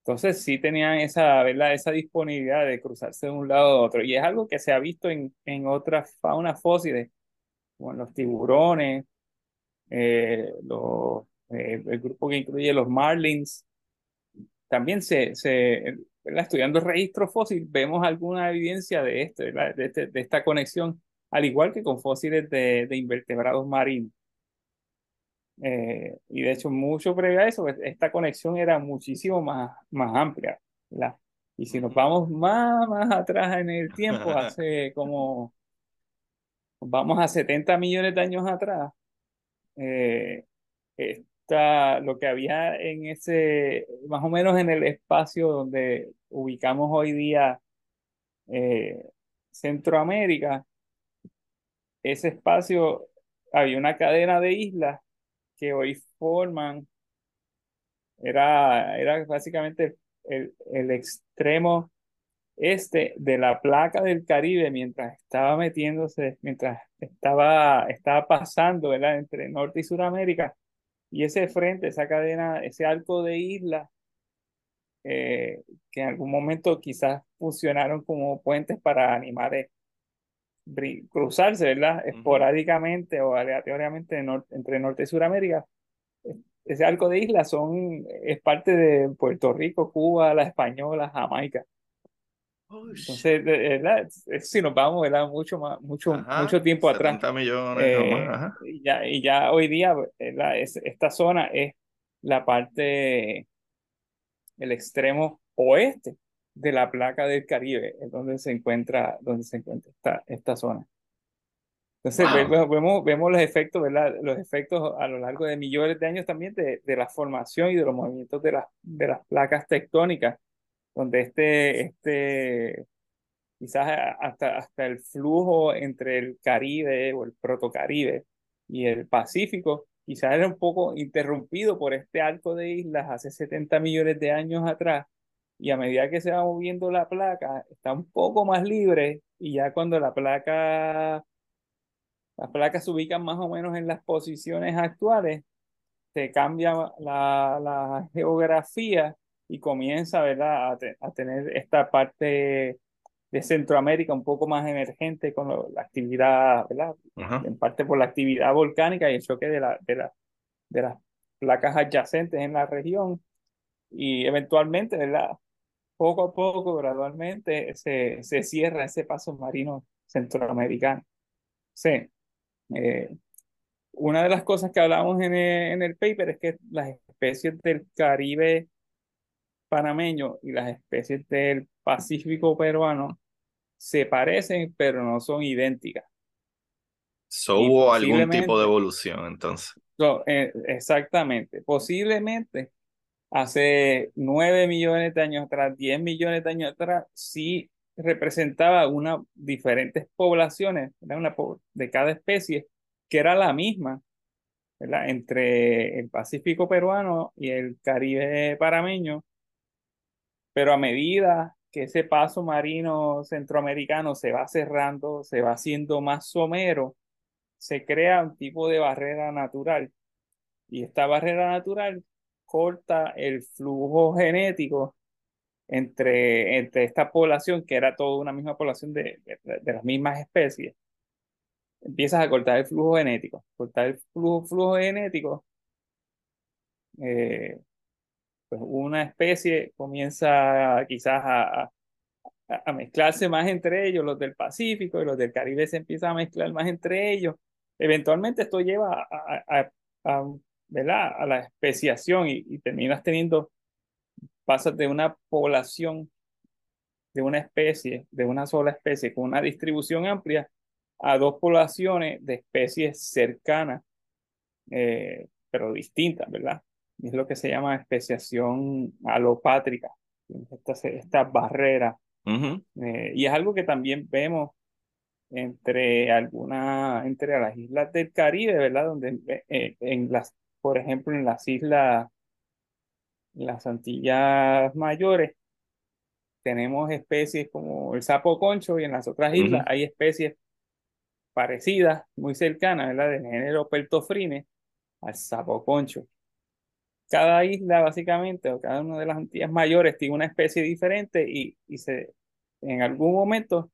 Entonces sí tenían esa, ¿verdad? esa disponibilidad de cruzarse de un lado a otro. Y es algo que se ha visto en, en otras faunas fósiles como los tiburones, eh, los, eh, el grupo que incluye los marlins. También se, se estudiando el registro fósil, vemos alguna evidencia de, esto, de, este, de, esta conexión, al igual que con fósiles de, de invertebrados marinos. Eh, y de hecho, mucho previo a eso, pues, esta conexión era muchísimo más, más amplia. Y si nos vamos más, más atrás en el tiempo, hace como vamos a 70 millones de años atrás, eh, está lo que había en ese, más o menos en el espacio donde ubicamos hoy día eh, Centroamérica, ese espacio había una cadena de islas que hoy forman, era, era básicamente el, el extremo este de la placa del Caribe mientras estaba metiéndose, mientras estaba, estaba pasando entre Norte y Suramérica, y ese frente, esa cadena, ese arco de islas, eh, que en algún momento quizás funcionaron como puentes para animales cruzarse, ¿verdad? Esporádicamente o aleatoriamente entre Norte y Suramérica. Ese arco de islas son, es parte de Puerto Rico, Cuba, la Española, Jamaica. Entonces, si nos vamos, ¿verdad? Mucho más, mucho, mucho tiempo 70
atrás. millones eh,
Y, ya, y ya hoy día, Es, esta zona es la parte, el extremo oeste de la placa del Caribe, es donde se encuentra, donde se encuentra esta, esta zona. Entonces, vemos, vemos los efectos, ¿verdad? Los efectos a lo largo de millones de años también de, de la formación y de los movimientos de las, de las placas tectónicas donde este, este, quizás hasta, hasta el flujo entre el Caribe o el Protocaribe y el Pacífico, quizás era un poco interrumpido por este arco de islas hace 70 millones de años atrás, y a medida que se va moviendo la placa, está un poco más libre, y ya cuando la placa, las placas se ubican más o menos en las posiciones actuales, se cambia la, la geografía y comienza ¿verdad? A, tener esta parte de Centroamérica un poco más emergente con la actividad, ¿verdad? En parte por la actividad volcánica y el choque de, la, de, la, de las placas adyacentes en la región. Y eventualmente, ¿verdad? Poco a poco, gradualmente, se, se cierra ese paso marino centroamericano. Sí. Eh, una de las cosas que hablamos en el, en el paper es que las especies del Caribe panameño y las especies del Pacífico peruano se parecen, pero no son idénticas.
So, hubo algún tipo de evolución entonces.
Eh, exactamente. Posiblemente hace 9 millones de años atrás, 10 millones de años atrás, sí representaba una diferentes poblaciones una de cada especie que era la misma ¿verdad? entre el Pacífico peruano y el Caribe parameño, pero a medida que ese paso marino centroamericano se va cerrando, se va haciendo más somero, se crea un tipo de barrera natural. Y esta barrera natural corta el flujo genético entre, entre esta población, que era toda una misma población de, de, las mismas especies. Empiezas a cortar el flujo genético. Cortar el flujo, flujo genético eh, pues una especie comienza quizás a, a, mezclarse más entre ellos, los del Pacífico y los del Caribe se empiezan a mezclar más entre ellos. Eventualmente esto lleva a, a, ¿verdad? a la especiación y, y, terminas teniendo, pasas de una población, de una especie, de una sola especie con una distribución amplia, a dos poblaciones de especies cercanas, eh, pero distintas, ¿verdad? es lo que se llama especiación alopátrica, esta, esta barrera. Eh, y es algo que también vemos entre algunas, entre las islas del Caribe, ¿verdad? Donde eh, en las, por ejemplo, en las islas, las Antillas Mayores, tenemos especies como el sapo concho y en las otras islas hay especies parecidas, muy cercanas, ¿verdad? Del género Peltofrine al sapo concho cada isla básicamente o cada una de las Antillas mayores tiene una especie diferente y, y se, en algún momento,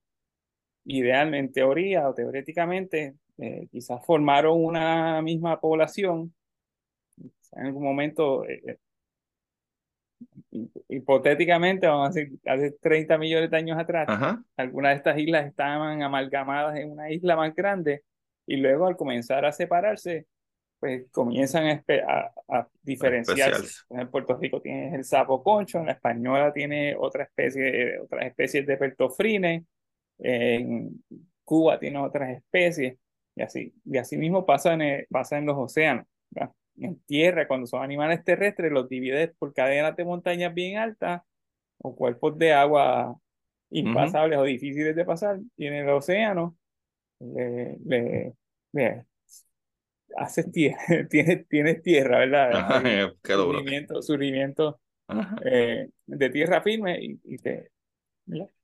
idealmente, en teoría o teóricamente, eh, quizás formaron una misma población. En algún momento, eh, eh, hipotéticamente, vamos a decir, hace 30 millones de años atrás, algunas de estas islas estaban amalgamadas en una isla más grande y luego al comenzar a separarse, pues comienzan a, a, diferenciarse. En Puerto Rico tienes el sapo concho, en la española tiene otra especie, otras especies de pertofrines, en Cuba tiene otras especies, y así. Y así mismo pasa en, pasa en los océanos. En tierra, cuando son animales terrestres, los divides por cadenas de montañas bien altas o cuerpos de agua impasables o difíciles de pasar, y en el océano le, le, haces tierra, tienes, tienes tierra, ¿verdad? surgimiento, surgimiento eh, de tierra firme y, te,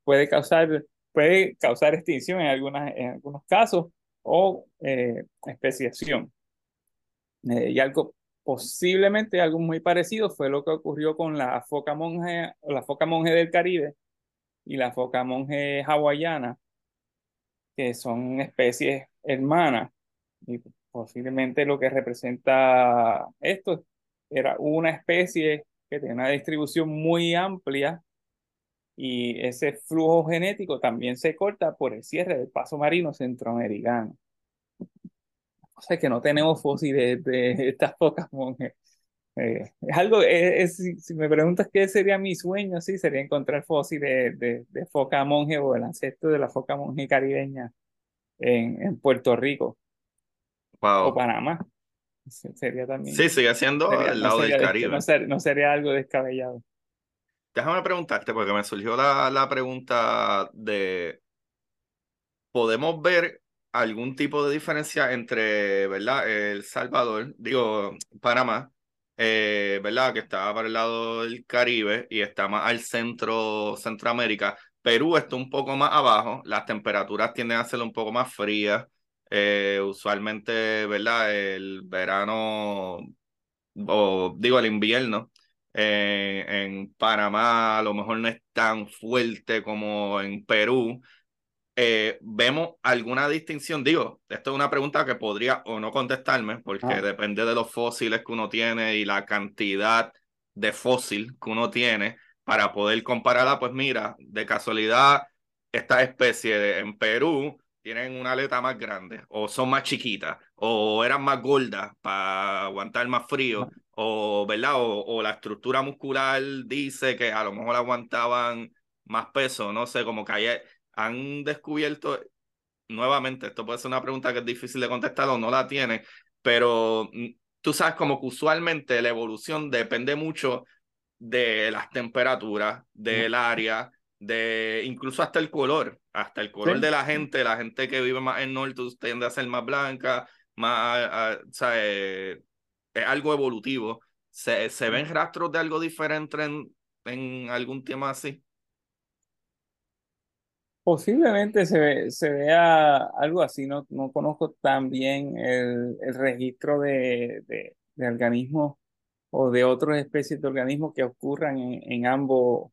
puede causar puede causar extinción en, algunas, en algunos casos o eh, especiación. Eh, y algo posiblemente algo muy parecido fue lo que ocurrió con la foca monje, la foca monje del Caribe y la foca monje hawaiana, que son especies hermanas. Y posiblemente lo que representa esto era una especie que tenía una distribución muy amplia y ese flujo genético también se corta por el cierre del paso marino centroamericano. O sea que no tenemos fósiles de estas pocas monjes. Eh, es algo, es, si me preguntas qué sería mi sueño, sí, sería encontrar fósiles de, de, foca monje o el ancestro de la foca monje caribeña en, en Puerto Rico o Panamá. Sería también.
Sí, sigue siendo al lado del Caribe.
No, sería algo descabellado.
Déjame preguntarte, porque me surgió la, la pregunta de, ¿podemos ver algún tipo de diferencia entre, ¿verdad? El Salvador, digo, Panamá, eh, ¿verdad? Que está para el lado del Caribe y está más al centro, Centroamérica. Perú está un poco más abajo, las temperaturas tienden a ser un poco más frías. Eh, usualmente, ¿verdad? El verano, o digo el invierno, eh, en Panamá a lo mejor no es tan fuerte como en Perú. Eh, ¿Vemos alguna distinción? Digo, esto es una pregunta que podría o no contestarme, porque
Ah.
depende de los fósiles que uno tiene y la cantidad de fósil que uno tiene para poder compararla. Pues mira, de casualidad, esta especie de- en Perú tienen una aleta más grande, o son más chiquitas, o eran más gordas para aguantar más frío, o, ¿verdad? O, o la estructura muscular dice que a lo mejor aguantaban más peso, no sé, como que hay- han descubierto, nuevamente, esto puede ser una pregunta que es difícil de contestar o no la tiene, pero mm, tú sabes como que usualmente la evolución depende mucho de las temperaturas, del área, de incluso hasta el color, hasta el color
Sí.
de la gente, la gente que vive más en norte tiende a ser más blanca, más, o sea, eh, es algo evolutivo. ¿Se, se ven rastros de algo diferente en, en algún tema así?
Posiblemente se, ve- se vea algo así, no, no conozco tan bien el, el registro de, de, organismos o de otras especies de organismos que ocurran en, en ambos,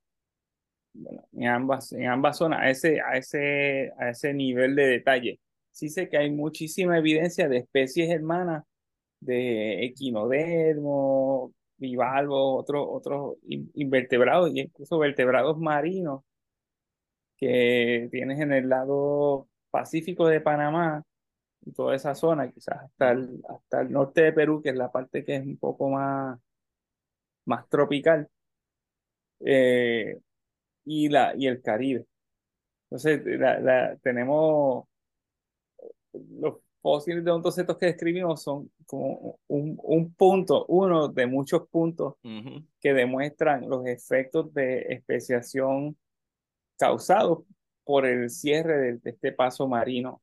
en ambas, en ambas zonas, a ese, a ese, a ese nivel de detalle. Sí sé que hay muchísima evidencia de especies hermanas de equinodermos, bivalvos, otros, otros in- invertebrados y incluso vertebrados marinos que tienes en el lado pacífico de Panamá y toda esa zona, quizás hasta el, hasta el norte de Perú, que es la parte que es un poco más, más tropical, eh, y, la, y el Caribe. Entonces, la- la- tenemos los fósiles de ontocetos que describimos son como un, un punto, uno de muchos puntos
Ujú.
que demuestran los efectos de especiación causados por el cierre de, de este paso marino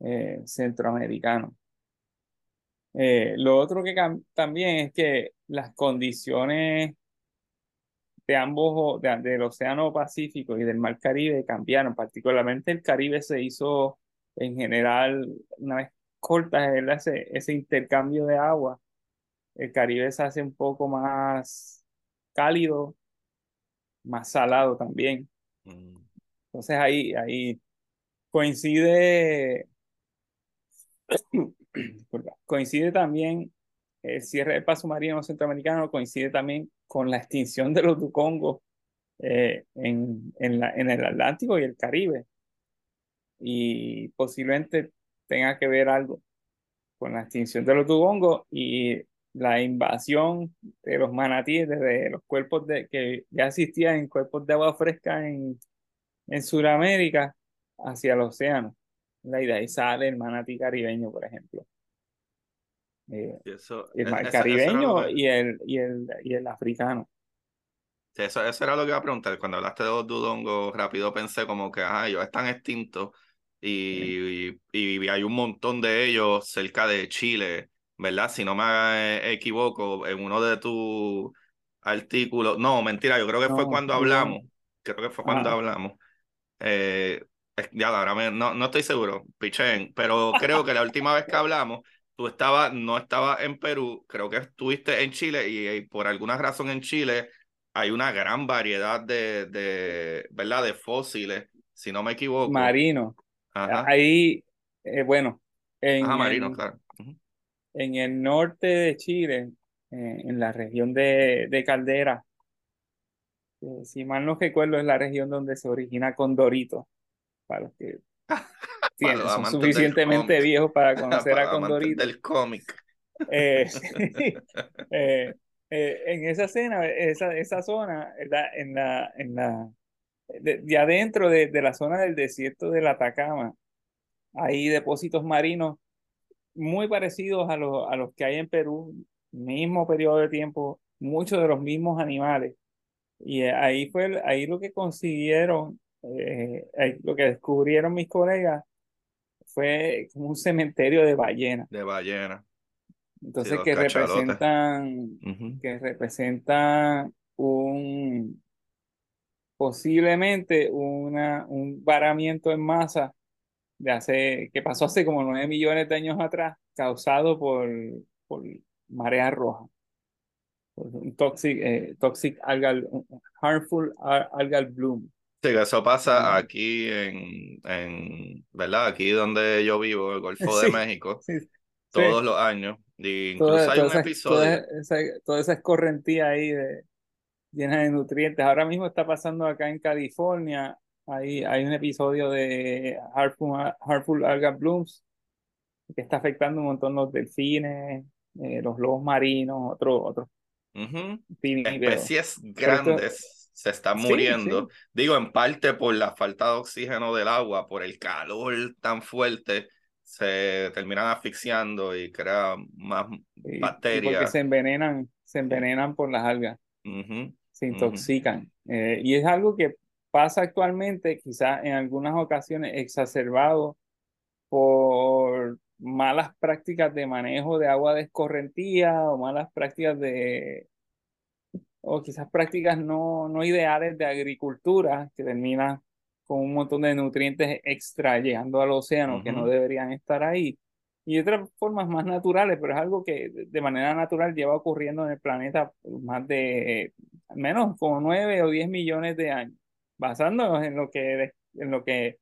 eh, centroamericano. Eh, lo otro que también es que las condiciones de ambos, de- del Océano Pacífico y del Mar Caribe cambiaron, particularmente el Caribe se hizo en general, una vez corta ¿verdad? ese, ese intercambio de agua, el Caribe se hace un poco más cálido, más salado también.
Mm.
Entonces ahí, ahí coincide, coincide también el cierre del paso marino centroamericano, coincide también con la extinción de los ducongos eh, en, en el Atlántico y el Caribe. Y posiblemente tenga que ver algo con la extinción de los dugongos y la invasión de los manatíes desde los cuerpos de, que ya existían en cuerpos de agua fresca en, en Sudamérica hacia el océano. ¿verdad? Y de ahí sale el manatí caribeño, por ejemplo. Eh,
Y eso,
el
es- eso- lo
caribeño
que-
y el, y el, y el africano.
Sí, Eso, eso era lo que iba a preguntar. Cuando hablaste de los dudongos, rápido pensé como que, ajá, ellos están extintos y, y, y hay un montón de ellos cerca de Chile, ¿verdad? Si no me eh, equivoco, en uno de tus artículos, no, mentira, yo creo que fue cuando hablamos, creo que fue cuando
Ah.
hablamos. Eh, ya, ahora me- no, no estoy seguro, pichén, pero creo que la última vez que hablamos, tú estabas, no estabas en Perú, creo que estuviste en Chile y, y por alguna razón en Chile hay una gran variedad de, de, ¿verdad? De fósiles, si no me equivoco.
Marino.
Ajá,
Ahí, eh, bueno, en,
Ajá, marino,
en-
claro.
En el norte de Chile, eh, en la región de, de Caldera, eh, si mal no recuerdo, es la región donde se origina Condorito, para los que tienen-
los
son suficientemente viejos para conocer
Para
a Condorito.
del cómic.
Eh. Eh, en esa escena, esa, esa zona, ¿verdad? En la, en la, de, de adentro de, de la zona del desierto del Atacama, hay depósitos marinos muy parecidos a los, a los que hay en Perú, mismo periodo de tiempo, muchos de los mismos animales. Y ahí fue, ahí lo que consiguieron, eh, lo que descubrieron mis colegas fue como un cementerio de ballenas.
De ballena.
Entonces, que
cachalotes.
representan, que representan un, posiblemente una, un varamiento en masa de hace, que pasó hace como 9 millones de años atrás, causado por, por marea roja. un toxic, eh, toxic algal, harmful algal bloom.
Sí, que eso pasa aquí en, en, ¿verdad? Aquí donde yo vivo, el Golfo de México, todos los años. Y incluso hay un episodio.
Toda esa, escorrentía ahí de, llena de nutrientes. Ahora mismo está pasando acá en California. Hay, hay un episodio de Harmful, Harmful Algal Blooms que está afectando un montón los delfines, eh, los lobos marinos, otros otros
especies grandes se están muriendo. Digo, en parte por la falta de oxígeno del agua, por el calor tan fuerte, se terminan asfixiando y crean más bacterias.
porque se envenenan, se envenenan por las algas, se intoxican. Eh, y es algo que pasa actualmente, quizás en algunas ocasiones exacerbado por malas prácticas de manejo de agua de escorrentía o malas prácticas de, o quizás prácticas no, no ideales de agricultura que terminan con un montón de nutrientes extra llegando al océano que no deberían estar ahí. Y otras formas más naturales, pero es algo que de manera natural lleva ocurriendo en el planeta más de menos como 9 o 10 millones de años, basándonos en lo que, en lo que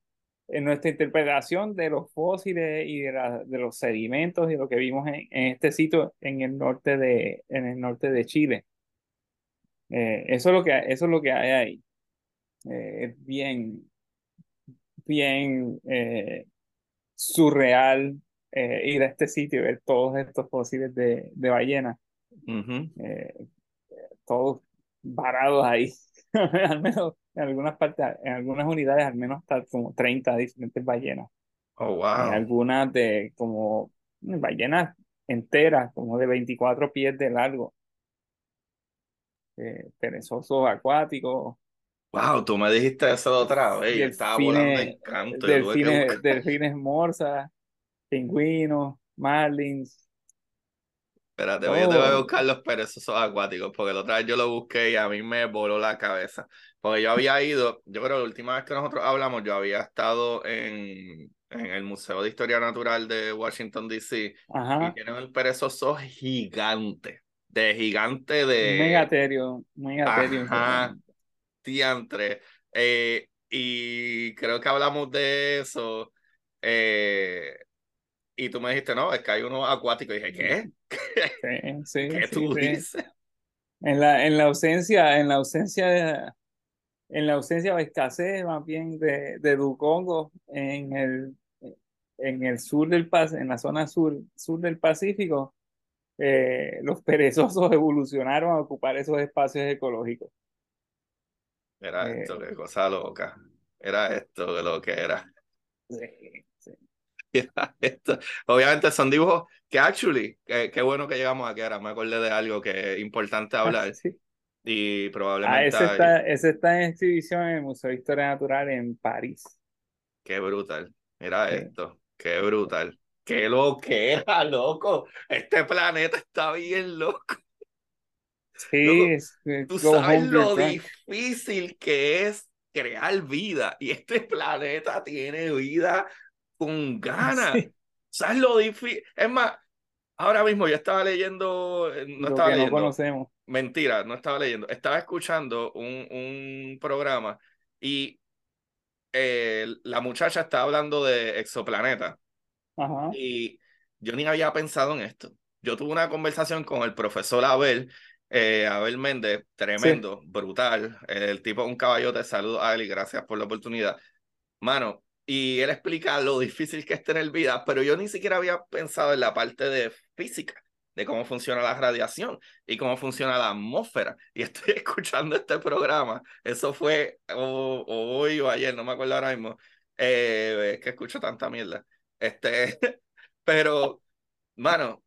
en nuestra interpretación de los fósiles y de, de los sedimentos y lo que vimos en, este sitio en el norte de, en el norte de Chile. Eh, eso, es lo que, eso es lo que hay ahí. Eh, es bien, bien eh, surreal ir a este sitio y ver todos estos fósiles de, de ballenas. todos varados ahí. Al menos en algunas partes, en algunas unidades al menos hasta como 30 diferentes ballenas.
Oh, wow.
En algunas de como ballenas enteras, como de 24 pies de largo. Eh, perezosos acuáticos.
Wow, tú me dijiste eso otra vez. estaba volando en canto. Delfines,
delfines morsas, pingüinos, marlins,
Espérate, voy, a oh. buscar los perezosos acuáticos, porque la otra vez yo lo busqué y a mí me voló la cabeza. Porque yo había ido, yo creo que la última vez que nosotros hablamos, yo había estado en, en el Museo de Historia Natural de Washington, D.C. Y tienen el perezoso gigante, de gigante de...
Megaterio, megaterio.
Ajá, diantre. Eh, y creo que hablamos de eso. Eh, y tú me dijiste, no, es que hay uno acuático. Y dije, ¿qué? Sí, sí, ¿Qué tú dices?
En la, en la ausencia, en la ausencia de, en la ausencia o escasez más bien de, de Ducongo en el, en el sur del en la zona sur, sur del Pacífico, eh, los perezosos evolucionaron a ocupar esos espacios ecológicos.
Era eh, esto, qué cosa loca. Era esto lo que era. Sí. Obviamente son dibujos que actually, qué bueno que llegamos aquí ahora, me acordé de algo que es importante ah, hablar. Y probablemente...
Ah, ese, está, ese está en exhibición en el Museo de Historia Natural en París.
Qué brutal. Mira esto, qué brutal. Qué lo que era, loco. Este planeta está bien loco.
Sí,
tú sabes lo difícil que es crear vida y este planeta tiene vida con ganas. ¿Sabes lo difícil? Es más, ahora mismo yo estaba leyendo, eh, no estaba leyendo.
conocemos.
Mentira, no estaba leyendo. Estaba escuchando un, un programa y eh, la muchacha estaba hablando de exoplaneta.
Ajá.
Y yo ni había pensado en esto. Yo tuve una conversación con el profesor Abel, eh, Abel Méndez, tremendo, brutal. El tipo, un caballote, saludo a él y gracias por la oportunidad. Mano, y él explica lo difícil que es tener vida, pero yo ni siquiera había pensado en la parte de física, de cómo funciona la radiación y cómo funciona la atmósfera. Y estoy escuchando este programa, eso fue hoy o ayer, no me acuerdo ahora mismo, eh, es que escucho tanta mierda. Este, pero, mano,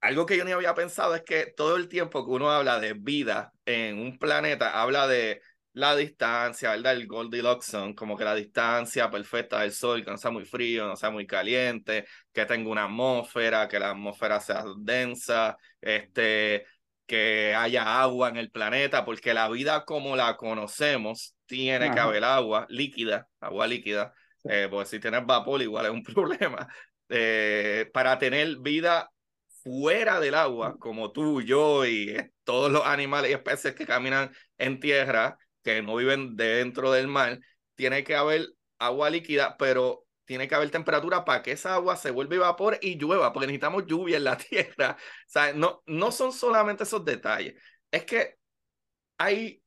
algo que yo ni había pensado es que todo el tiempo que uno habla de vida en un planeta, habla de la distancia, ¿verdad? El Goldilocks son como que la distancia perfecta del Sol, que no sea muy frío, no sea muy caliente, que tenga una atmósfera, que la atmósfera sea densa, este, que haya agua en el planeta, porque la vida como la conocemos tiene que haber agua líquida, agua líquida, eh, porque si tienes vapor igual es un problema. Eh, para tener vida fuera del agua, como tú, yo y eh, todos los animales y especies que caminan en tierra, que no viven dentro del mar, tiene que haber agua líquida, pero tiene que haber temperatura para que esa agua se vuelva vapor y llueva, porque necesitamos lluvia en la tierra. O no, no son solamente esos detalles, es que hay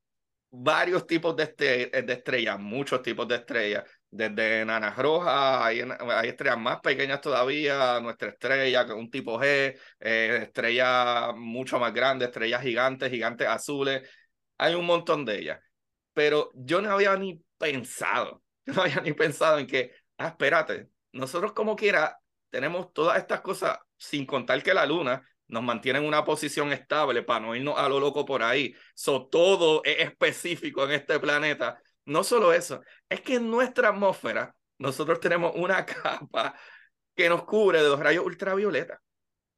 varios tipos de, de estrellas, muchos tipos de estrellas, desde enanas rojas, hay, hay, estrellas más pequeñas todavía, nuestra estrella, un tipo G, eh, estrellas mucho más grandes, estrellas gigantes, gigantes azules, hay un montón de ellas. Pero yo no había ni pensado, no había ni pensado en que, ah, espérate, nosotros como quiera tenemos todas estas cosas, sin contar que la luna nos mantiene en una posición estable para no irnos a lo loco por ahí. So, todo es específico en este planeta no solo eso, es que en nuestra atmósfera nosotros tenemos una capa que nos cubre de los rayos ultravioleta.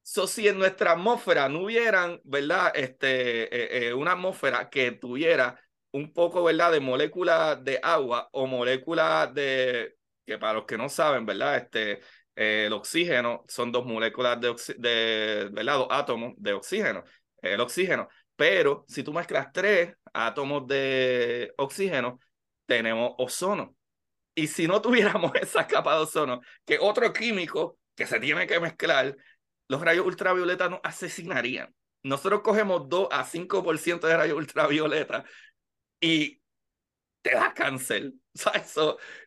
So, si en nuestra atmósfera no hubieran, ¿verdad? Este, eh, eh, una atmósfera que tuviera un poco, ¿verdad? De moléculas de agua o moléculas de, que para los que no saben, ¿verdad? Este, eh, el oxígeno son dos moléculas de, de ¿verdad? Dos átomos de oxígeno, el oxígeno. Pero si tú mezclas tres átomos de oxígeno, tenemos ozono. Y si no tuviéramos esa capa de ozono, que otro químico que se tiene que mezclar, los rayos ultravioleta nos asesinarían. Nosotros cogemos 2 a 5% de rayos ultravioleta y te da cáncer. ¿Sabes?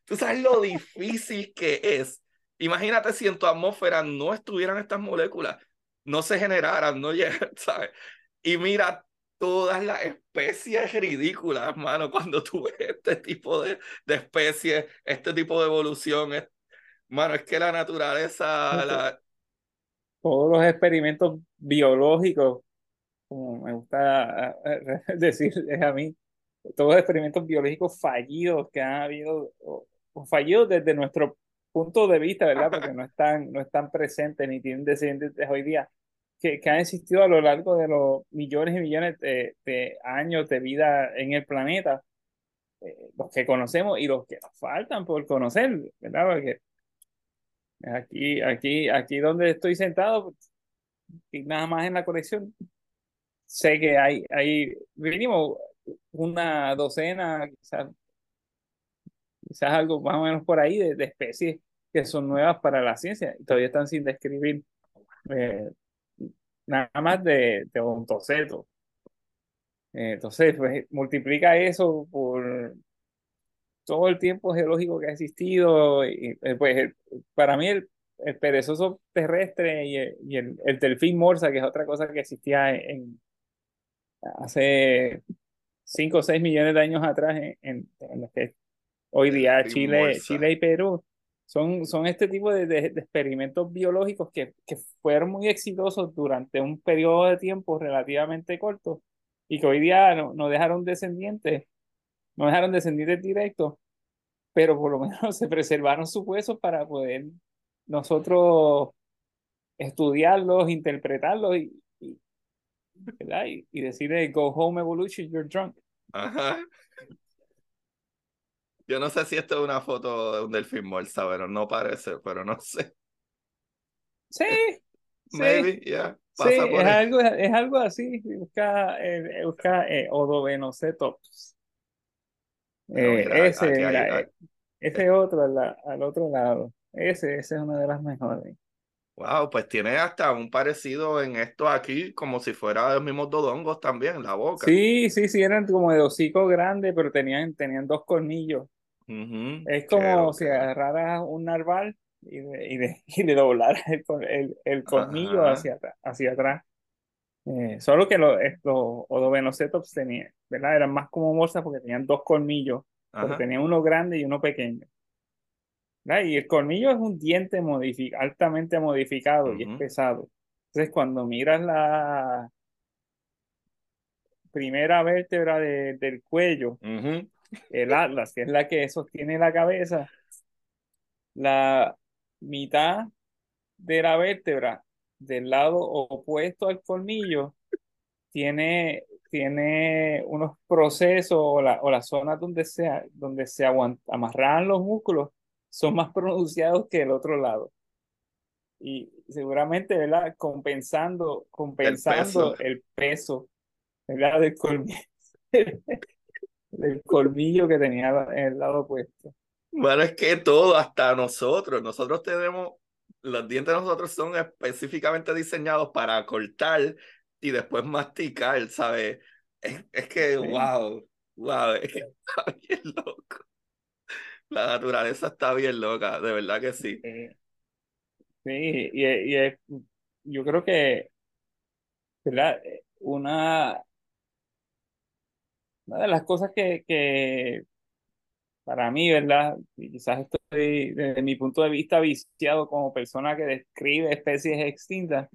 Tú sabes lo difícil que es. Imagínate si en tu atmósfera no estuvieran estas moléculas, no se generaran, no ¿sabes? Y mira todas las especies ridículas, mano, cuando tú ves este tipo de, de especies, este tipo de evolución, es, mano, es que la naturaleza... La...
Todos los experimentos biológicos, como me gusta decir a mí, todos los experimentos biológicos fallidos que han habido, o, fallidos desde nuestro punto de vista, ¿verdad? Porque no están, no están presentes ni tienen descendientes hoy día que, que, han existido a lo largo de los millones y millones de, de años de vida en el planeta, eh, los que conocemos y los que nos faltan por conocer, ¿verdad? Porque aquí, aquí, aquí donde estoy sentado, y nada más en la colección, sé que hay, hay mínimo una docena, quizás, quizás algo más o menos por ahí de, especies que son nuevas para la ciencia y todavía están sin describir eh, nada más de, de ontoceto. Entonces, pues multiplica eso por todo el tiempo geológico que ha existido. Pues para mí el, perezoso terrestre y, el, y el, el, delfín morsa, que es otra cosa que existía hace 5 o 6 millones de años atrás en, en, los que hoy día Chile, Chile y Perú, son, son este tipo de, de, experimentos biológicos que, que, fueron muy exitosos durante un periodo de tiempo relativamente corto y que hoy día no, no dejaron descendientes, no dejaron descendientes directos, pero por lo menos se preservaron sus huesos para poder nosotros estudiarlos, interpretarlos y, y, y, y decirle, go home evolution, you're drunk.
Ajá. Yo no sé si esto es una foto de un delfín morsa, pero no parece, pero no sé.
Sí.
Maybe, yeah.
sí, es algo, es algo así. Busca, eh, busca eh, Odovenocetops. Eh, ese, eh, ese otro al, al, otro lado. Ese, ese es una de las mejores.
Wow, pues tiene hasta un parecido en esto aquí, como si fuera los mismos dodongos también, la boca.
Sí, sí, sí, eran como de hocico grande, pero tenían, tenían dos cornillos. Es como si agarraras un narval y le, y de, y de doblaras el, el, el colmillo hacia, hacia atrás. Eh, solo que los, los odovenocetops tenían, ¿verdad? Eran más como morsas porque tenían dos colmillos, pero tenían uno grande y uno pequeño. ¿Verdad? Y el colmillo es un diente modific altamente modificado y es pesado. Entonces, cuando miras la primera vértebra de, del cuello, el atlas, que es la que sostiene la cabeza, la mitad de la vértebra del lado opuesto al colmillo tiene, tiene unos procesos o la, o la zona donde se, donde se amarran los músculos son más pronunciados que el otro lado. y seguramente, ¿verdad? Compensando, compensando el peso, ¿verdad? Del colmillo, del colmillo que tenía en el lado opuesto.
Bueno, es que todo, hasta nosotros, nosotros tenemos, los dientes de nosotros son específicamente diseñados para cortar y después masticar, ¿sabes? Es, es que, wow, wow, es que está bien loco. La naturaleza está bien loca, de verdad que sí.
Sí, y, y yo creo que, ¿verdad? Una, una de las cosas que, que para mí, ¿verdad? quizás estoy desde mi punto de vista viciado como persona que describe especies extintas,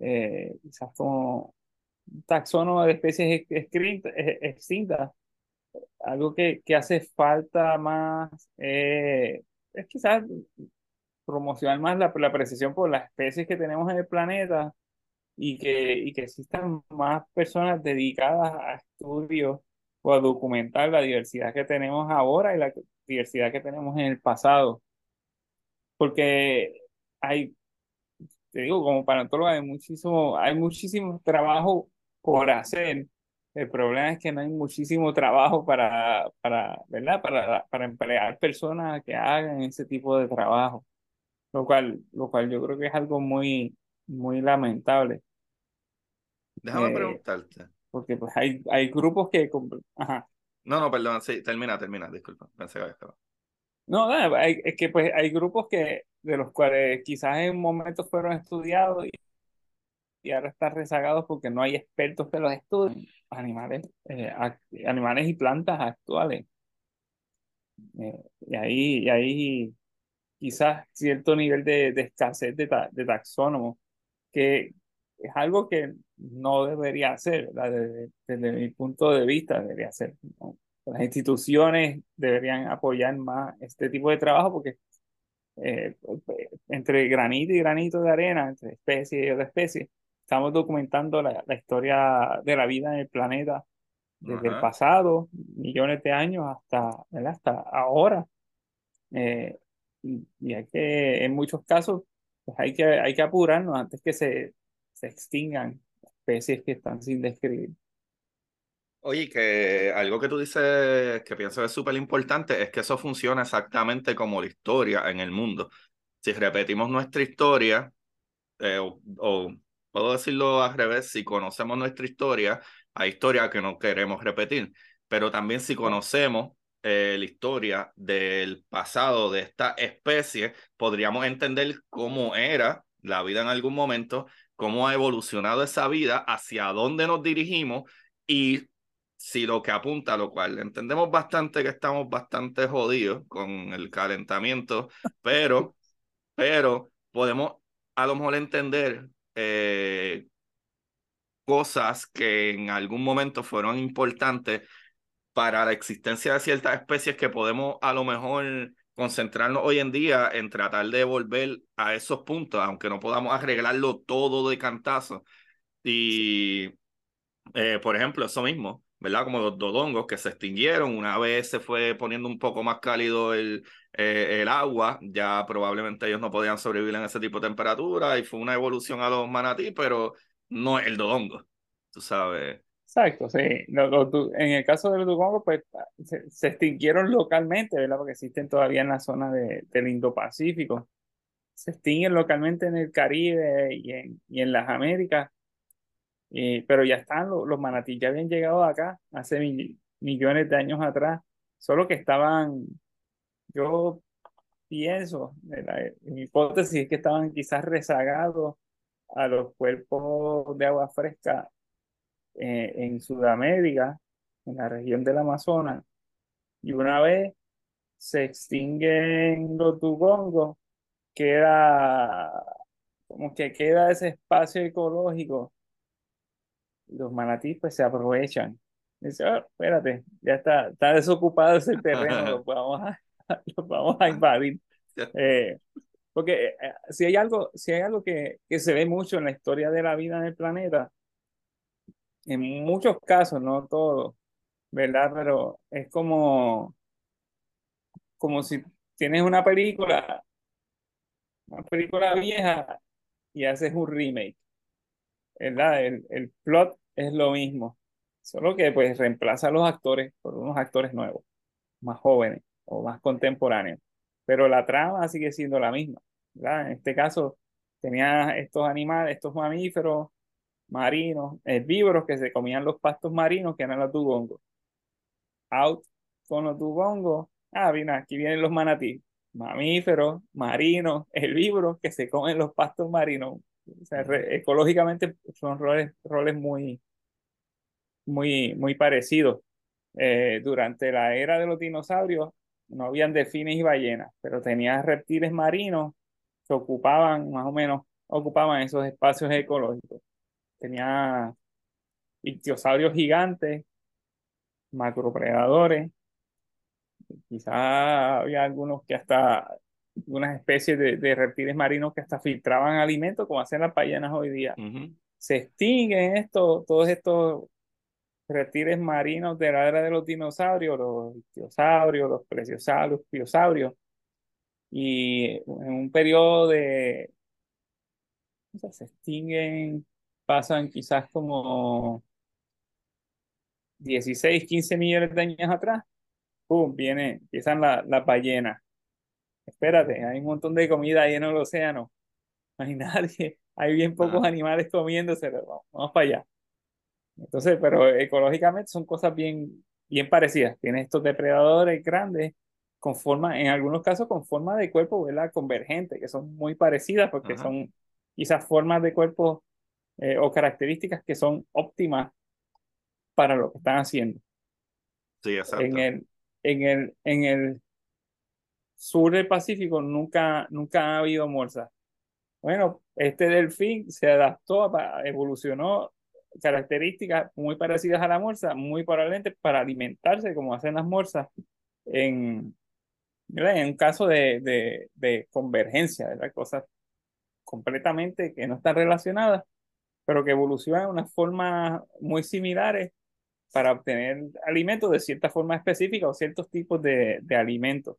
eh, quizás como un taxónomo de especies extintas, algo que, que hace falta más eh, es quizás promocionar más la, la precisión por las especies que tenemos en el planeta y que, y que existan más personas dedicadas a estudios o a documentar la diversidad que tenemos ahora y la diversidad que tenemos en el pasado. Porque hay, te digo, como paleontólogo hay muchísimo, hay muchísimo trabajo por hacer. El problema es que no hay muchísimo trabajo para, para, ¿verdad? Para, para emplear personas que hagan ese tipo de trabajo. Lo cual, lo cual yo creo que es algo muy, muy lamentable.
Déjame eh, preguntarte.
Porque pues hay, hay grupos que... Ajá.
No, no, perdón, sí, termina, termina, disculpa, pensé que había
No, no, es que pues hay grupos que de los cuales quizás en un momento fueron estudiados y, y ahora están rezagados porque no hay expertos que los estudien, animales, eh, animales y plantas actuales. Eh, y ahí, y ahí quizás cierto nivel de, de escasez de, de taxónomos, que es algo que no debería ser, desde, desde, mi punto de vista debería ser. Las instituciones deberían apoyar más este tipo de trabajo porque eh, entre granito y granito de arena, entre especie y otra especie, estamos documentando la, la, historia de la vida en el planeta desde el pasado, millones de años hasta, hasta ahora. Eh, y, y, hay que, en muchos casos, pues hay que, hay que apurarnos antes que se, se extingan especies que están sin describir.
Oye, que algo que tú dices que pienso es súper importante es que eso funciona exactamente como la historia en el mundo. Si repetimos nuestra historia, eh, o, puedo decirlo al revés, si conocemos nuestra historia, hay historia que no queremos repetir, pero también si conocemos eh, la historia del pasado de esta especie, podríamos entender cómo era la vida en algún momento cómo ha evolucionado esa vida, hacia dónde nos dirigimos y si lo que apunta, lo cual entendemos bastante que estamos bastante jodidos con el calentamiento, pero, pero podemos a lo mejor entender eh, cosas que en algún momento fueron importantes para la existencia de ciertas especies que podemos a lo mejor concentrarnos hoy en día en tratar de volver a esos puntos, aunque no podamos arreglarlo todo de cantazo. Y, eh, por ejemplo, eso mismo, ¿verdad? Como los dodongos que se extinguieron, una vez se fue poniendo un poco más cálido el, eh, el agua, ya probablemente ellos no podían sobrevivir en ese tipo de temperatura y fue una evolución a los manatí, pero no el dodongo, tú sabes.
Exacto, sí. en el caso de los dugongos, pues se, extinguieron localmente, ¿verdad? Porque existen todavía en la zona de, del Indo-Pacífico. Se extinguen localmente en el Caribe y en, y en las Américas. pero ya están, los, los manatí ya habían llegado acá hace millones de años atrás. Solo que estaban, yo pienso, mi hipótesis es que estaban quizás rezagados a los cuerpos de agua fresca eh, en Sudamérica, en la región del Amazonas, y una vez se extinguen los dugongos, queda como que queda ese espacio ecológico, los manatís pues se aprovechan. Dice, oh, espérate, ya está, está desocupado ese terreno, lo vamos a, lo vamos a invadir. Eh, porque eh, si hay algo, si hay algo que, que se ve mucho en la historia de la vida en el planeta, en muchos casos, no todos, ¿verdad? Pero es como, como si tienes una película una película vieja y haces un remake. ¿Verdad? El, el plot es lo mismo, solo que pues reemplaza a los actores por unos actores nuevos, más jóvenes o más contemporáneos. Pero la trama sigue siendo la misma. En este caso, tenía estos animales, estos mamíferos marinos, herbívoros que se comían los pastos marinos, que eran los dugongos. Out con los dugongos. Ah, aquí vienen los manatí. Mamíferos, marinos, herbívoros que se comen los pastos marinos. O sea, ecológicamente son roles, roles muy, muy, muy parecidos. Eh, durante la era de los dinosaurios no habían delfines y ballenas, pero tenías reptiles marinos que ocupaban más o menos, ocupaban esos espacios ecológicos. Tenía ictiosaurios gigantes, macropredadores, quizás había algunos que hasta, algunas especies de, reptiles marinos que hasta filtraban alimentos, como hacen las ballenas hoy día. Se extinguen esto, todos estos reptiles marinos de la era de los dinosaurios, los ictiosaurios, los plesiosaurios, piosaurios, y en un periodo de, se extinguen, pasan quizás como 16, 15 millones de años atrás, ¡pum! Viene, empiezan las la ballenas. Espérate, hay un montón de comida ahí en el océano. No hay nadie, hay bien pocos animales comiéndose, vamos, vamos para allá. Entonces, pero ecológicamente son cosas bien, bien parecidas. Tiene estos depredadores grandes con forma, en algunos casos con forma de cuerpo, ¿verdad? Convergente, que son muy parecidas porque son quizás formas de cuerpo eh, o características que son óptimas para lo que están haciendo.
Sí, exacto.
En el, en el, en el sur del Pacífico nunca, nunca ha habido morsas. Bueno, este delfín se adaptó, evolucionó características muy parecidas a la morsa, muy probablemente para alimentarse como hacen las morsas en, en un caso de, de, de convergencia, ¿verdad? cosas completamente que no están relacionadas, pero que evolucionan de unas formas muy similares para obtener alimentos de cierta forma específica o ciertos tipos de, de alimentos,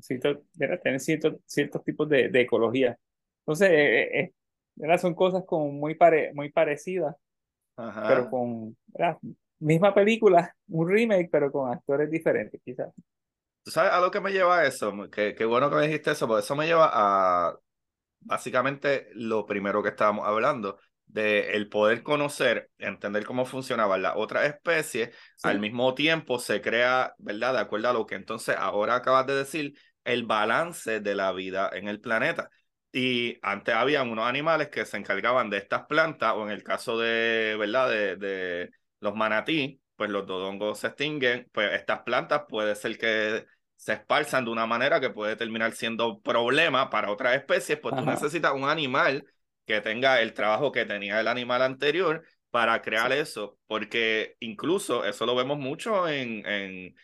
cierto, tener ciertos, ciertos tipos de, de ecología. Entonces, eh, eh, eh son cosas como muy, pare, muy parecidas pero con la misma película, un remake, pero con actores diferentes, quizás.
¿Tú sabes a lo que me lleva a eso? Qué, qué bueno que me dijiste eso, porque eso me lleva a básicamente lo primero que estábamos hablando, de el poder conocer, entender cómo funcionaban las otras especies, al mismo tiempo se crea, ¿verdad? De acuerdo a lo que entonces ahora acabas de decir, el balance de la vida en el planeta. Y antes habían unos animales que se encargaban de estas plantas, o en el caso de, ¿verdad? De, de los manatí, pues los dodongos se extinguen, pues estas plantas puede ser que se esparzan de una manera que puede terminar siendo problema para otras especies, pues tú necesitas un animal que tenga el trabajo que tenía el animal anterior para crear eso, porque incluso eso lo vemos mucho en, en,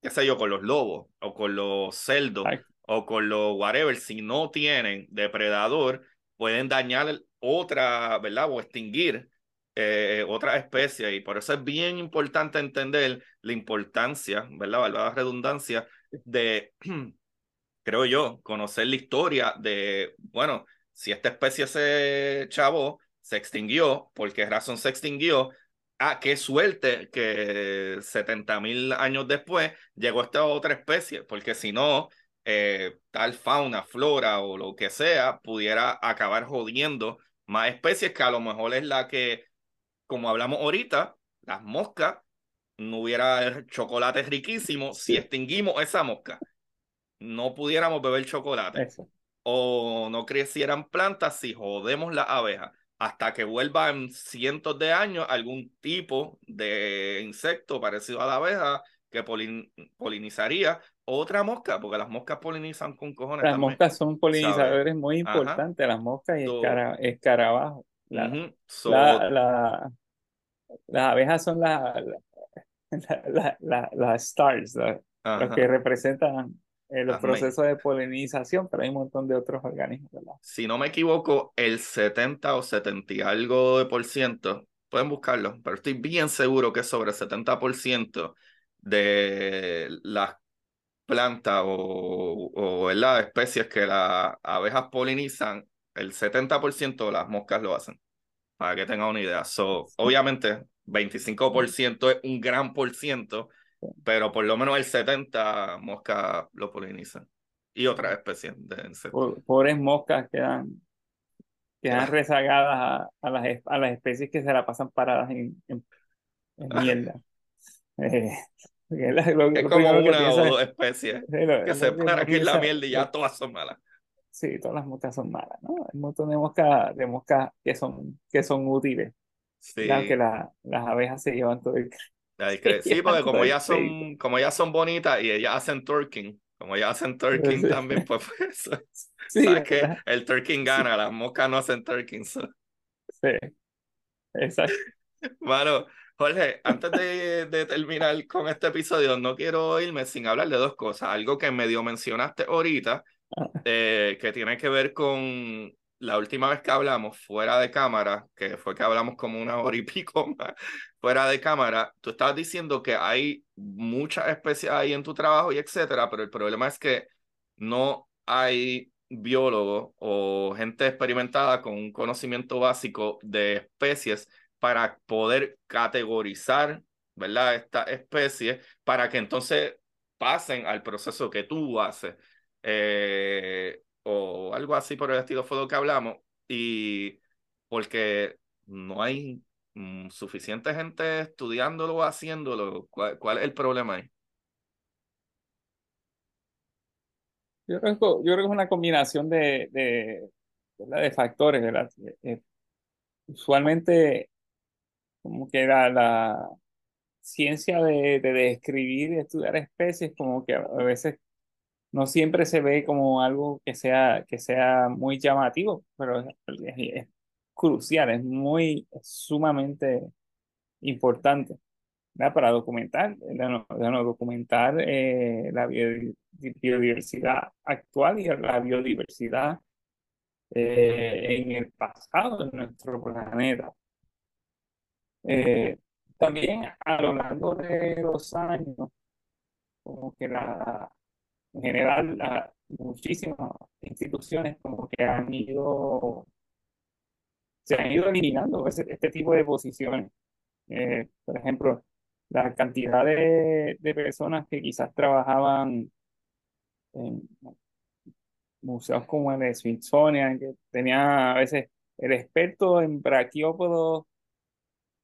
qué sé yo, con los lobos o con los celdos o con los whatever, si no tienen depredador, pueden dañar otra, ¿verdad? O extinguir eh, otra especie. Y por eso es bien importante entender la importancia, ¿verdad? La redundancia de, creo yo, conocer la historia de, bueno, si esta especie se chavó, se extinguió, ¿por qué razón se extinguió? Ah, qué suerte que 70 mil años después llegó esta otra especie, porque si no, eh, tal fauna, flora o lo que sea pudiera acabar jodiendo más especies que a lo mejor es la que, como hablamos ahorita, las moscas, no hubiera chocolate riquísimo si extinguimos esa mosca. No pudiéramos beber chocolate. O no crecieran plantas si jodemos las abejas. Hasta que vuelvan cientos de años algún tipo de insecto parecido a la abeja que polinizaría otra mosca, porque las moscas polinizan con cojones.
Las moscas son polinizadores muy importantes, las moscas y escarabajos. La, la, las abejas son las las stars, los que representan eh, los procesos de polinización, pero hay un montón de otros organismos.
Si no me equivoco, el 70 o 70 y algo de por ciento, pueden buscarlo, pero estoy bien seguro que sobre el 70% de las plantas o, o especies que las abejas polinizan, el 70% de las moscas lo hacen, para que tengan una idea. So, obviamente, 25% es un gran por ciento, pero por lo menos el 70% moscas lo polinizan. Y otras especies de insectos.
Pobres moscas quedan, quedan rezagadas a, las, a las especies que se la pasan paradas en, en, mierda. Eh,
es como una o dos especies que se paran aquí en la mierda y ya todas son malas.
Sí, todas las moscas son malas, ¿no? Hay un montón de moscas, de moscas que son, que son útiles. Sí. que las abejas se llevan todo el...
Sí, porque como ya son, como ya son bonitas y ellas hacen twerking, como ya hacen twerking también, pues, pues sí, sabes que el twerking gana, las moscas no hacen twerking. Sí,
exacto.
Bueno, Jorge, antes de, de, terminar con este episodio, no quiero irme sin hablar de dos cosas. Algo que medio mencionaste ahorita, ah. eh, que tiene que ver con la última vez que hablamos fuera de cámara, que fue que hablamos como una hora y pico más fuera de cámara, tú estabas diciendo que hay muchas especies ahí en tu trabajo y etcétera, pero el problema es que no hay biólogos o gente experimentada con un conocimiento básico de especies para poder categorizar, ¿verdad? Esta especie para que entonces pasen al proceso que tú haces. Eh, o algo así por el estilo fue lo que hablamos. Y porque no hay mm, suficiente gente estudiándolo o haciéndolo. ¿Cuál, ¿Cuál, es el problema ahí?
Yo creo, yo creo que es una combinación de, de, de factores. ¿verdad? Eh, usualmente como que la, la ciencia de, de describir y estudiar especies, como que a veces no siempre se ve como algo que sea, que sea muy llamativo, pero es, crucial, es muy, sumamente importante para documentar, documentar eh, la biodiversidad actual y la biodiversidad eh, en el pasado de nuestro planeta. Eh, también a lo largo de los años, como que la, en general, muchísimas instituciones como que han ido, se han ido eliminando este tipo de posiciones. Eh, por ejemplo, la cantidad de, de personas que quizás trabajaban en museos como el de Smithsonian, que tenían a veces el experto en braquiópodos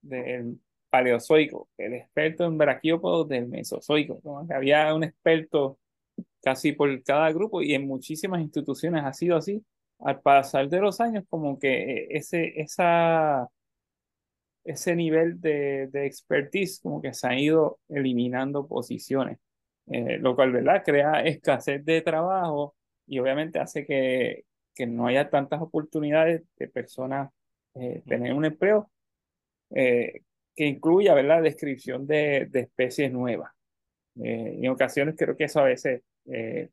del paleozoico, el experto en braquiópodos del mesozoico. Había un experto casi por cada grupo y en muchísimas instituciones ha sido así. Al pasar de los años, como que ese, esa, ese nivel de, de expertise como que se ha ido eliminando posiciones, eh, lo cual, ¿verdad? Crea escasez de trabajo y obviamente hace que, que no haya tantas oportunidades de personas eh, tener un empleo eh, que incluya, ¿verdad? Descripción de, de especies nuevas. en ocasiones creo que eso a veces eh,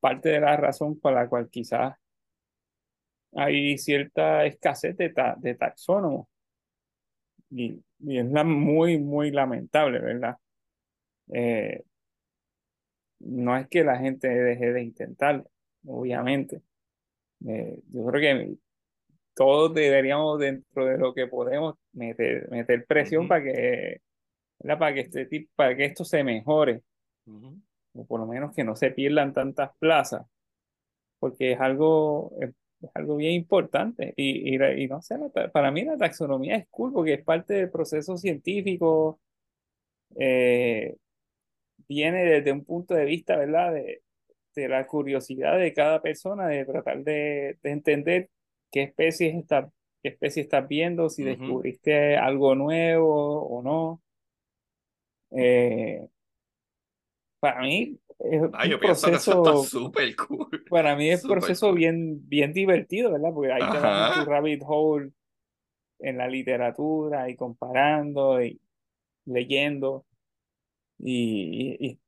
parte de la razón por la cual quizás hay cierta escasez de, de taxónomos. Y, y, es la, muy, muy lamentable, ¿verdad? Eh, no es que la gente deje de intentarlo, obviamente. Eh, yo creo que todos deberíamos, dentro de lo que podemos, meter, meter presión para que, para que este para que esto se mejore. O por lo menos que no se pierdan tantas plazas, porque es algo, es, algo bien importante. Y, y, no sé, para mí la taxonomía es cool porque es parte del proceso científico, eh, viene desde un punto de vista, ¿verdad? De, de la curiosidad de cada persona, de tratar de, de entender qué especies está, qué especie estás viendo, si descubriste algo nuevo o no. Eh, para mí es
ah, un proceso súper cool.
Para mí es un proceso bien, bien divertido, ¿verdad? Porque ahí te vas en tu rabbit hole en la literatura y comparando y leyendo. Y,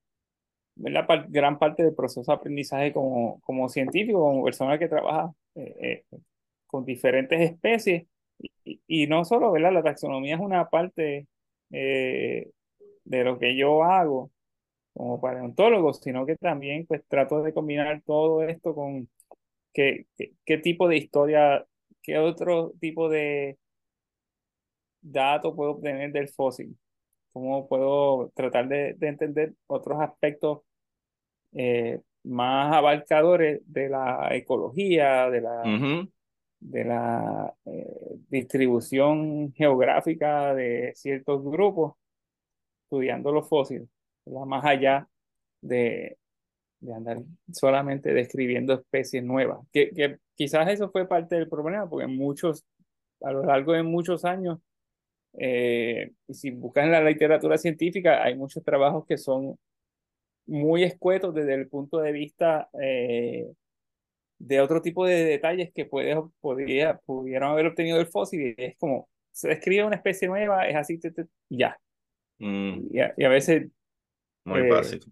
la gran parte del proceso de aprendizaje como, como científico, como persona que trabaja eh, eh, con diferentes especies. Y, no solo, ¿verdad? La taxonomía es una parte eh, de lo que yo hago, como paleontólogo, sino que también pues trato de combinar todo esto con qué, qué, tipo de historia, qué otro tipo de datos puedo obtener del fósil, cómo puedo tratar de, de entender otros aspectos eh, más abarcadores de la ecología, de la, de la eh, distribución geográfica de ciertos grupos, estudiando los fósiles, más allá de, de, andar solamente describiendo especies nuevas. Que, que quizás eso fue parte del problema, porque muchos, a lo largo de muchos años, eh, si buscas en la literatura científica, hay muchos trabajos que son muy escuetos desde el punto de vista eh, de otro tipo de detalles que puede, podría, pudieron haber obtenido del fósil. Y es como, se describe una especie nueva, es así, ya. Mm. Y, a, veces...
Muy eh, básico.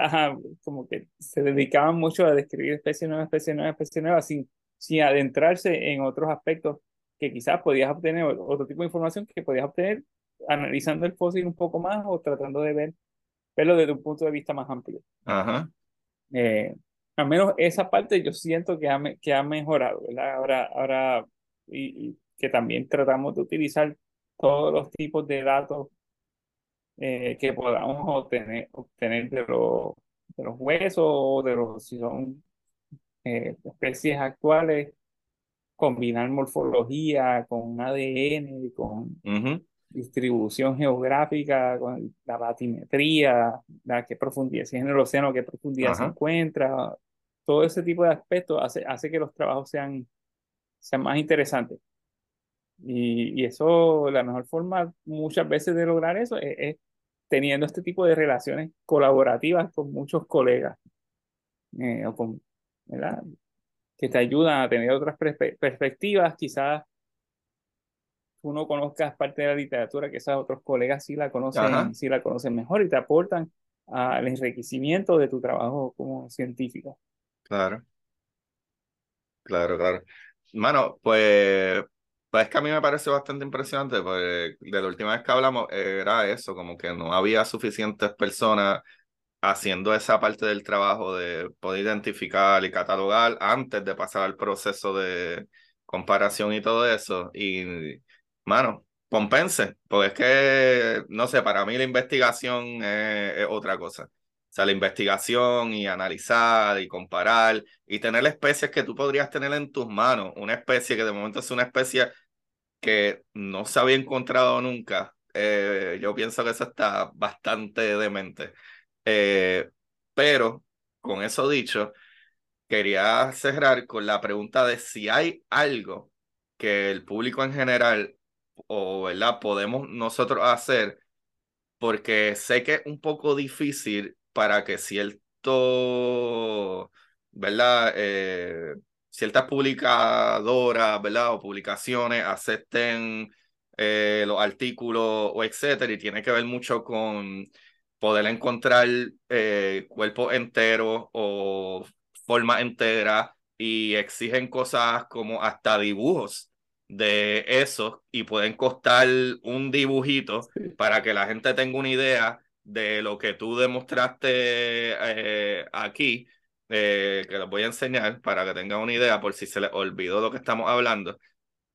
Ajá, como que se dedicaban mucho a describir especies nuevas, especies nuevas, especies nuevas, sin, sin adentrarse en otros aspectos que quizás podías obtener, otro tipo de información que podías obtener analizando el fósil un poco más o tratando de ver verlo desde un punto de vista más amplio.
Ajá.
Eh, al menos esa parte yo siento que ha, que ha mejorado, ¿verdad? Ahora, ahora y, que también tratamos de utilizar todos los tipos de datos eh, que podamos obtener, obtener de, los, de los huesos, de los, si son eh, especies actuales, combinar morfología con ADN, con distribución geográfica, con la batimetría, la qué profundidad, si es en el océano, qué profundidad se encuentra, todo ese tipo de aspectos hace, hace que los trabajos sean, sean más interesantes. Y, y eso, la mejor forma muchas veces de lograr eso es, teniendo este tipo de relaciones colaborativas con muchos colegas, eh, o con, ¿verdad? que te ayudan a tener otras perspectivas, quizás uno conozcas parte de la literatura que esos otros colegas sí la conocen, sí la conocen mejor y te aportan al enriquecimiento de tu trabajo como científico.
Claro. Claro, claro. Mano, pues, pues es que a mí me parece bastante impresionante, porque de la última vez que hablamos era eso, como que no había suficientes personas haciendo esa parte del trabajo de poder identificar y catalogar antes de pasar al proceso de comparación y todo eso. Y mano, compense, porque es que, no sé, para mí la investigación es, otra cosa. O sea, la investigación y analizar y comparar y tener especies que tú podrías tener en tus manos, una especie que de momento es una especie que no se había encontrado nunca. Eh, yo pienso que eso está bastante demente. Eh, pero, con eso dicho, quería cerrar con la pregunta de si hay algo que el público en general o ¿verdad? podemos nosotros hacer, porque sé que es un poco difícil para que cierto, ¿verdad? Eh, ciertas publicadoras, ¿verdad? O publicaciones acepten eh, los artículos o etcétera, y tiene que ver mucho con poder encontrar eh, cuerpos enteros o forma entera y exigen cosas como hasta dibujos de eso y pueden costar un dibujito para que la gente tenga una idea de lo que tú demostraste eh, aquí, eh, que les voy a enseñar para que tengan una idea por si se les olvidó lo que estamos hablando.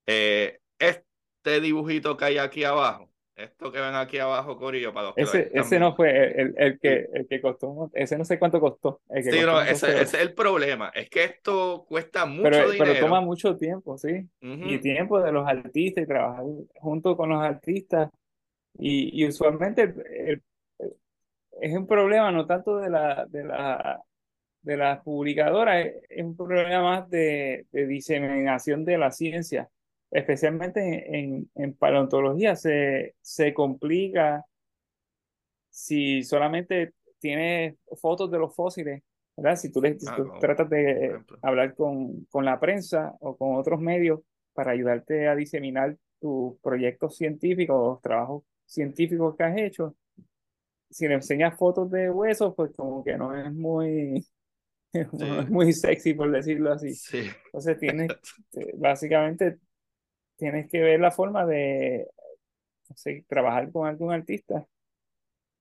Eh, este dibujito que hay aquí abajo esto que ven aquí abajo, Corillo, para los que
Ese, ese no fue el, el, que, el que costó, ese no sé cuánto costó.
sí, no, ese, es el problema, es que esto cuesta mucho
pero,
dinero.
Pero toma mucho tiempo, sí. Y tiempo de los artistas y trabajar junto con los artistas. Y, y usualmente es un problema no tanto de la, de la, de las publicadoras, es un problema más de, de diseminación de la ciencia especialmente en, en paleontología, se, se complica si solamente tienes fotos de los fósiles, ¿verdad? Si tú, ah, tratas de hablar con, con la prensa o con otros medios para ayudarte a diseminar tus proyectos científicos, trabajos científicos que has hecho, si le enseñas fotos de huesos, pues como que no es muy, no es muy sexy, por decirlo así.
Sí.
Entonces tienes, básicamente tienes que ver la forma de trabajar con algún artista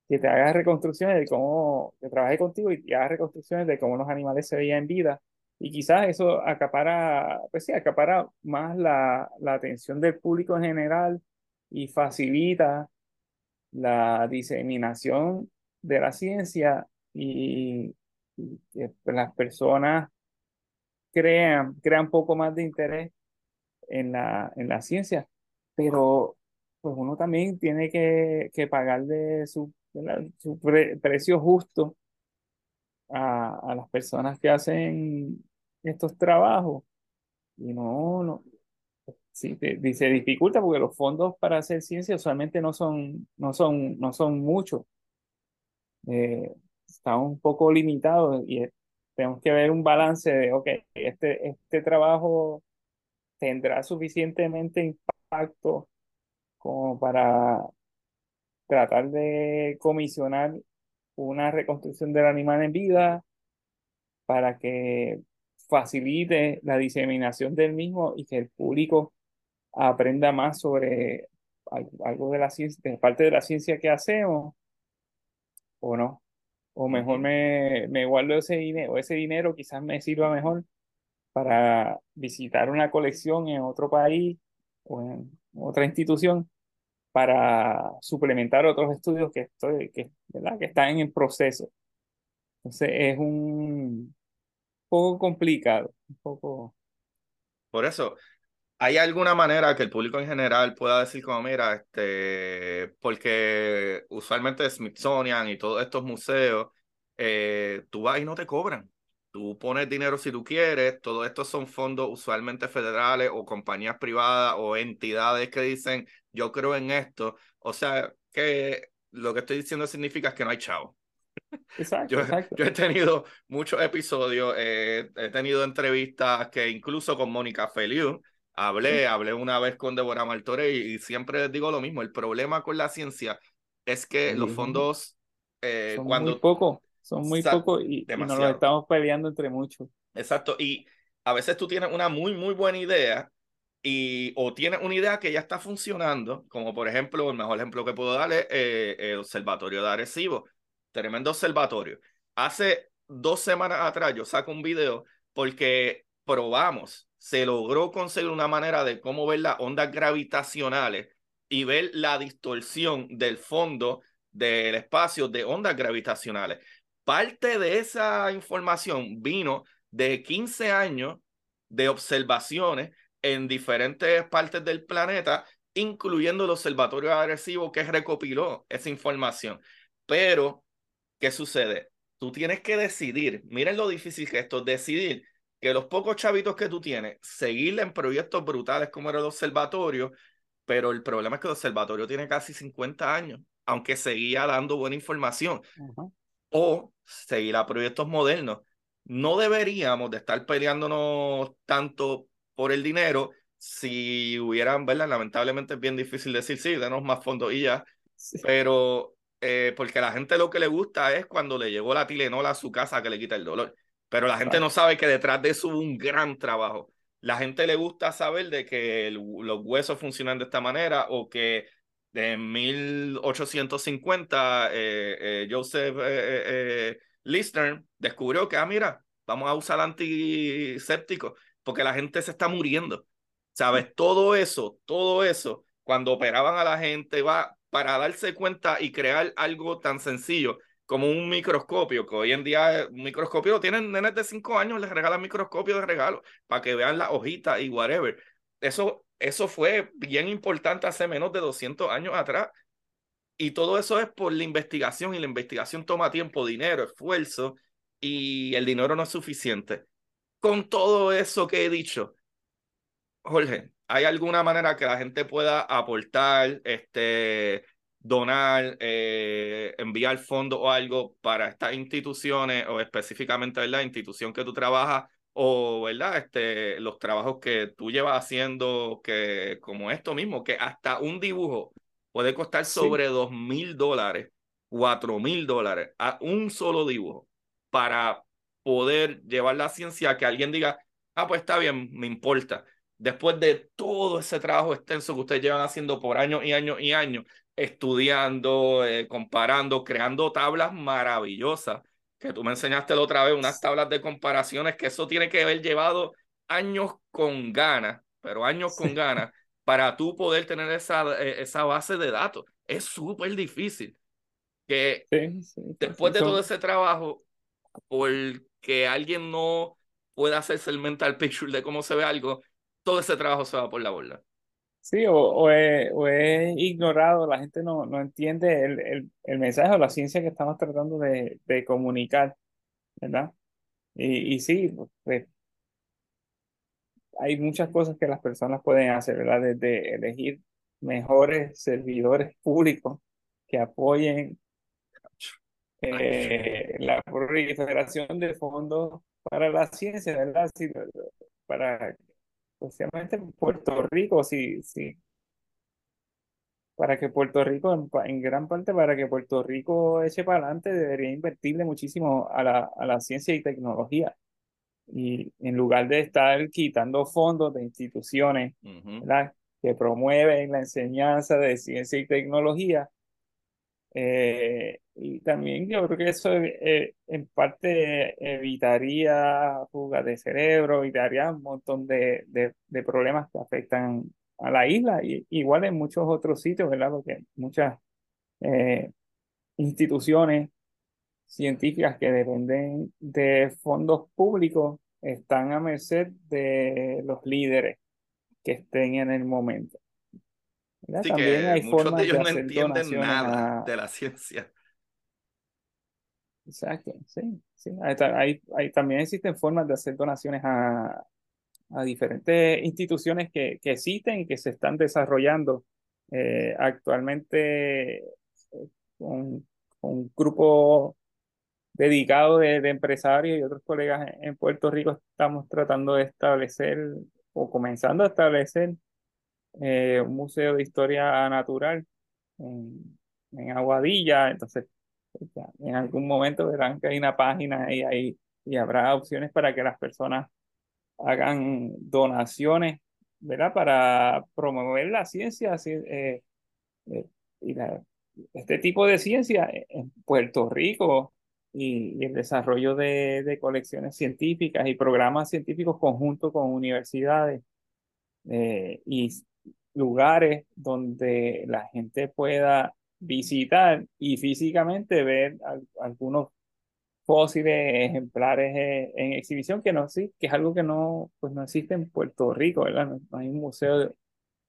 que te haga reconstrucciones de cómo, que trabaje contigo y te haga reconstrucciones de cómo los animales se veían en vida. Y quizás eso acapara, pues sí, acapara más la, la atención del público en general y facilita la diseminación de la ciencia y, que las personas crean, crean poco más de interés en la, en la ciencia, pero pues uno también tiene que, que pagarle su, su precio justo a, a, las personas que hacen estos trabajos. Y no, sí, se dificulta porque los fondos para hacer ciencia usualmente no son, no son, no son muchos. Eh, está un poco limitado y tenemos que ver un balance de, ok, este, este trabajo tendrá suficientemente impacto como para tratar de comisionar una reconstrucción del animal en vida para que facilite la diseminación del mismo y que el público aprenda más sobre algo de la ciencia, parte de la ciencia que hacemos, o no. O mejor me, me guardo ese dinero, ese dinero quizás me sirva mejor para visitar una colección en otro país o en otra institución para suplementar otros estudios que, estoy, que, ¿verdad? que están en proceso. Entonces es un poco complicado, un poco...
Por eso, ¿Hay alguna manera que el público en general pueda decir como, mira, este, porque usualmente Smithsonian y todos estos museos, eh, tú vas y no te cobran. Tú pones dinero si tú quieres, todos estos son fondos usualmente federales o compañías privadas o entidades que dicen, yo creo en esto. O sea, que lo que estoy diciendo significa que no hay chavo.
Exacto,
yo,
exacto.
yo he tenido muchos episodios, eh, he tenido entrevistas que incluso con Mónica Feliu, Hablé, hablé una vez con Deborah Martore y, siempre les digo lo mismo. El problema con la ciencia es que los fondos
eh, son cuando... muy poco, son muy poco y, y, nos lo estamos peleando entre muchos.
Exacto, y a veces tú tienes una muy, muy buena idea y o tienes una idea que ya está funcionando, como por ejemplo, el mejor ejemplo que puedo darle es eh, el Observatorio de Arecibo. Tremendo observatorio. Hace dos semanas atrás yo saco un video porque probamos se logró conseguir una manera de cómo ver las ondas gravitacionales y ver la distorsión del fondo del espacio de ondas gravitacionales. Parte de esa información vino de 15 años de observaciones en diferentes partes del planeta, incluyendo el Observatorio Agresivo que recopiló esa información. Pero, ¿qué sucede? Tú tienes que decidir, miren lo difícil que esto es decidir que los pocos chavitos que tú tienes, seguirle en proyectos brutales como era el observatorio, pero el problema es que el observatorio tiene casi 50 años, aunque seguía dando buena información. O seguir a proyectos modernos. No deberíamos de estar peleándonos tanto por el dinero si hubieran, ¿verdad? Lamentablemente es bien difícil decir, sí, denos más fondos y ya, pero eh, porque a la gente lo que le gusta es cuando le llegó la Tilenola a su casa que le quita el dolor. Pero la gente no sabe que detrás de eso hubo un gran trabajo. La gente le gusta saber de que los huesos funcionan de esta manera o que en 1850 eh, eh, Joseph eh, Lister descubrió que, ah, mira, vamos a usar antisépticos porque la gente se está muriendo. ¿Sabes? Todo eso, todo eso, cuando operaban a la gente, va para darse cuenta y crear algo tan sencillo como un microscopio, que hoy en día un microscopio lo tienen nenes de 5 años, les regalan microscopio de regalo para que vean la hojita y whatever. Eso, eso fue bien importante hace menos de 200 años atrás. Y todo eso es por la investigación y la investigación toma tiempo, dinero, esfuerzo y el dinero no es suficiente. Con todo eso que he dicho, Jorge, ¿hay alguna manera que la gente pueda aportar, este, donar, eh, enviar fondos o algo para estas instituciones o específicamente la institución que tú trabajas o ¿verdad? Este, los trabajos que tú llevas haciendo, que como esto mismo, que hasta un dibujo puede costar sobre dos mil dólares, cuatro mil dólares a un solo dibujo para poder llevar la ciencia a que alguien diga, ah, pues está bien, me importa. Después de todo ese trabajo extenso que ustedes llevan haciendo por años y años y años, estudiando, eh, comparando, creando tablas maravillosas, que tú me enseñaste la otra vez, unas tablas de comparaciones, que eso tiene que haber llevado años con ganas, pero años con ganas, para tú poder tener esa, eh, esa base de datos. Es súper difícil que después de todo ese trabajo, porque alguien no pueda hacerse el mental picture de cómo se ve algo, todo ese trabajo se va por la borda.
Sí, o, o, es, ignorado, la gente no, no entiende el, el, el, mensaje o la ciencia que estamos tratando de, de comunicar, ¿verdad? Y, y sí, pues, hay muchas cosas que las personas pueden hacer, ¿verdad? Desde elegir mejores servidores públicos que apoyen eh, la proliferación de fondos para la ciencia, ¿verdad? Sí, para especialmente en Puerto Rico, sí, sí. Para que Puerto Rico, en, gran parte, para que Puerto Rico eche para adelante, debería invertirle muchísimo a la, a la ciencia y tecnología. Y en lugar de estar quitando fondos de instituciones que promueven la enseñanza de ciencia y tecnología, eh, y también yo creo que eso eh, en parte evitaría fugas de cerebro, evitaría un montón de, de, problemas que afectan a la isla, y, igual en muchos otros sitios, ¿verdad? Porque muchas eh, instituciones científicas que dependen de fondos públicos están a merced de los líderes que estén en el momento.
También hay muchos de ellos no entienden nada de la ciencia.
Exacto, sí, sí. Hay, hay, también existen formas de hacer donaciones a, a diferentes instituciones que, que, existen y que se están desarrollando eh, actualmente eh, con, un grupo dedicado de, empresarios y otros colegas en Puerto Rico estamos tratando de establecer o comenzando a establecer eh, un museo de historia natural en, en Aguadilla, entonces en algún momento verán que hay una página y, ahí, y habrá opciones para que las personas hagan donaciones, ¿verdad? Para promover la ciencia eh, eh, y este tipo de ciencia en Puerto Rico y, el desarrollo de, de, colecciones científicas y programas científicos conjuntos con universidades eh, y lugares donde la gente pueda visitar y físicamente ver algunos fósiles, ejemplares eh, en exhibición, que no que es algo que no, pues no existe en Puerto Rico, ¿verdad? No, hay un museo,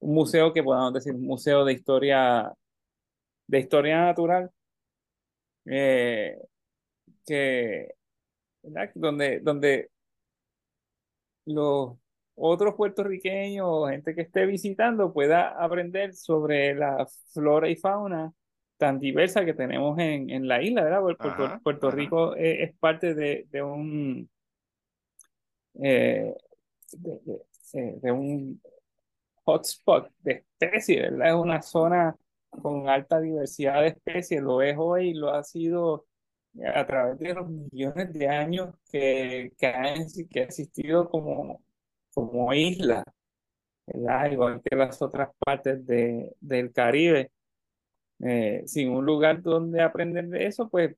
un museo que podamos decir, museo de historia, de historia natural, eh, que, Donde, donde los otros puertorriqueños o gente que esté visitando pueda aprender sobre la flora y fauna tan diversa que tenemos en, en la isla, ¿verdad? Puerto, Puerto Rico es, parte de, de un eh, de, de, un hotspot de especies, ¿verdad? Es una zona con alta diversidad de especies, lo es hoy, lo ha sido a través de los millones de años que, que, ha, que ha existido como, como isla, ¿verdad? igual que las otras partes de, del Caribe. Eh, sin un lugar donde aprender de eso, pues,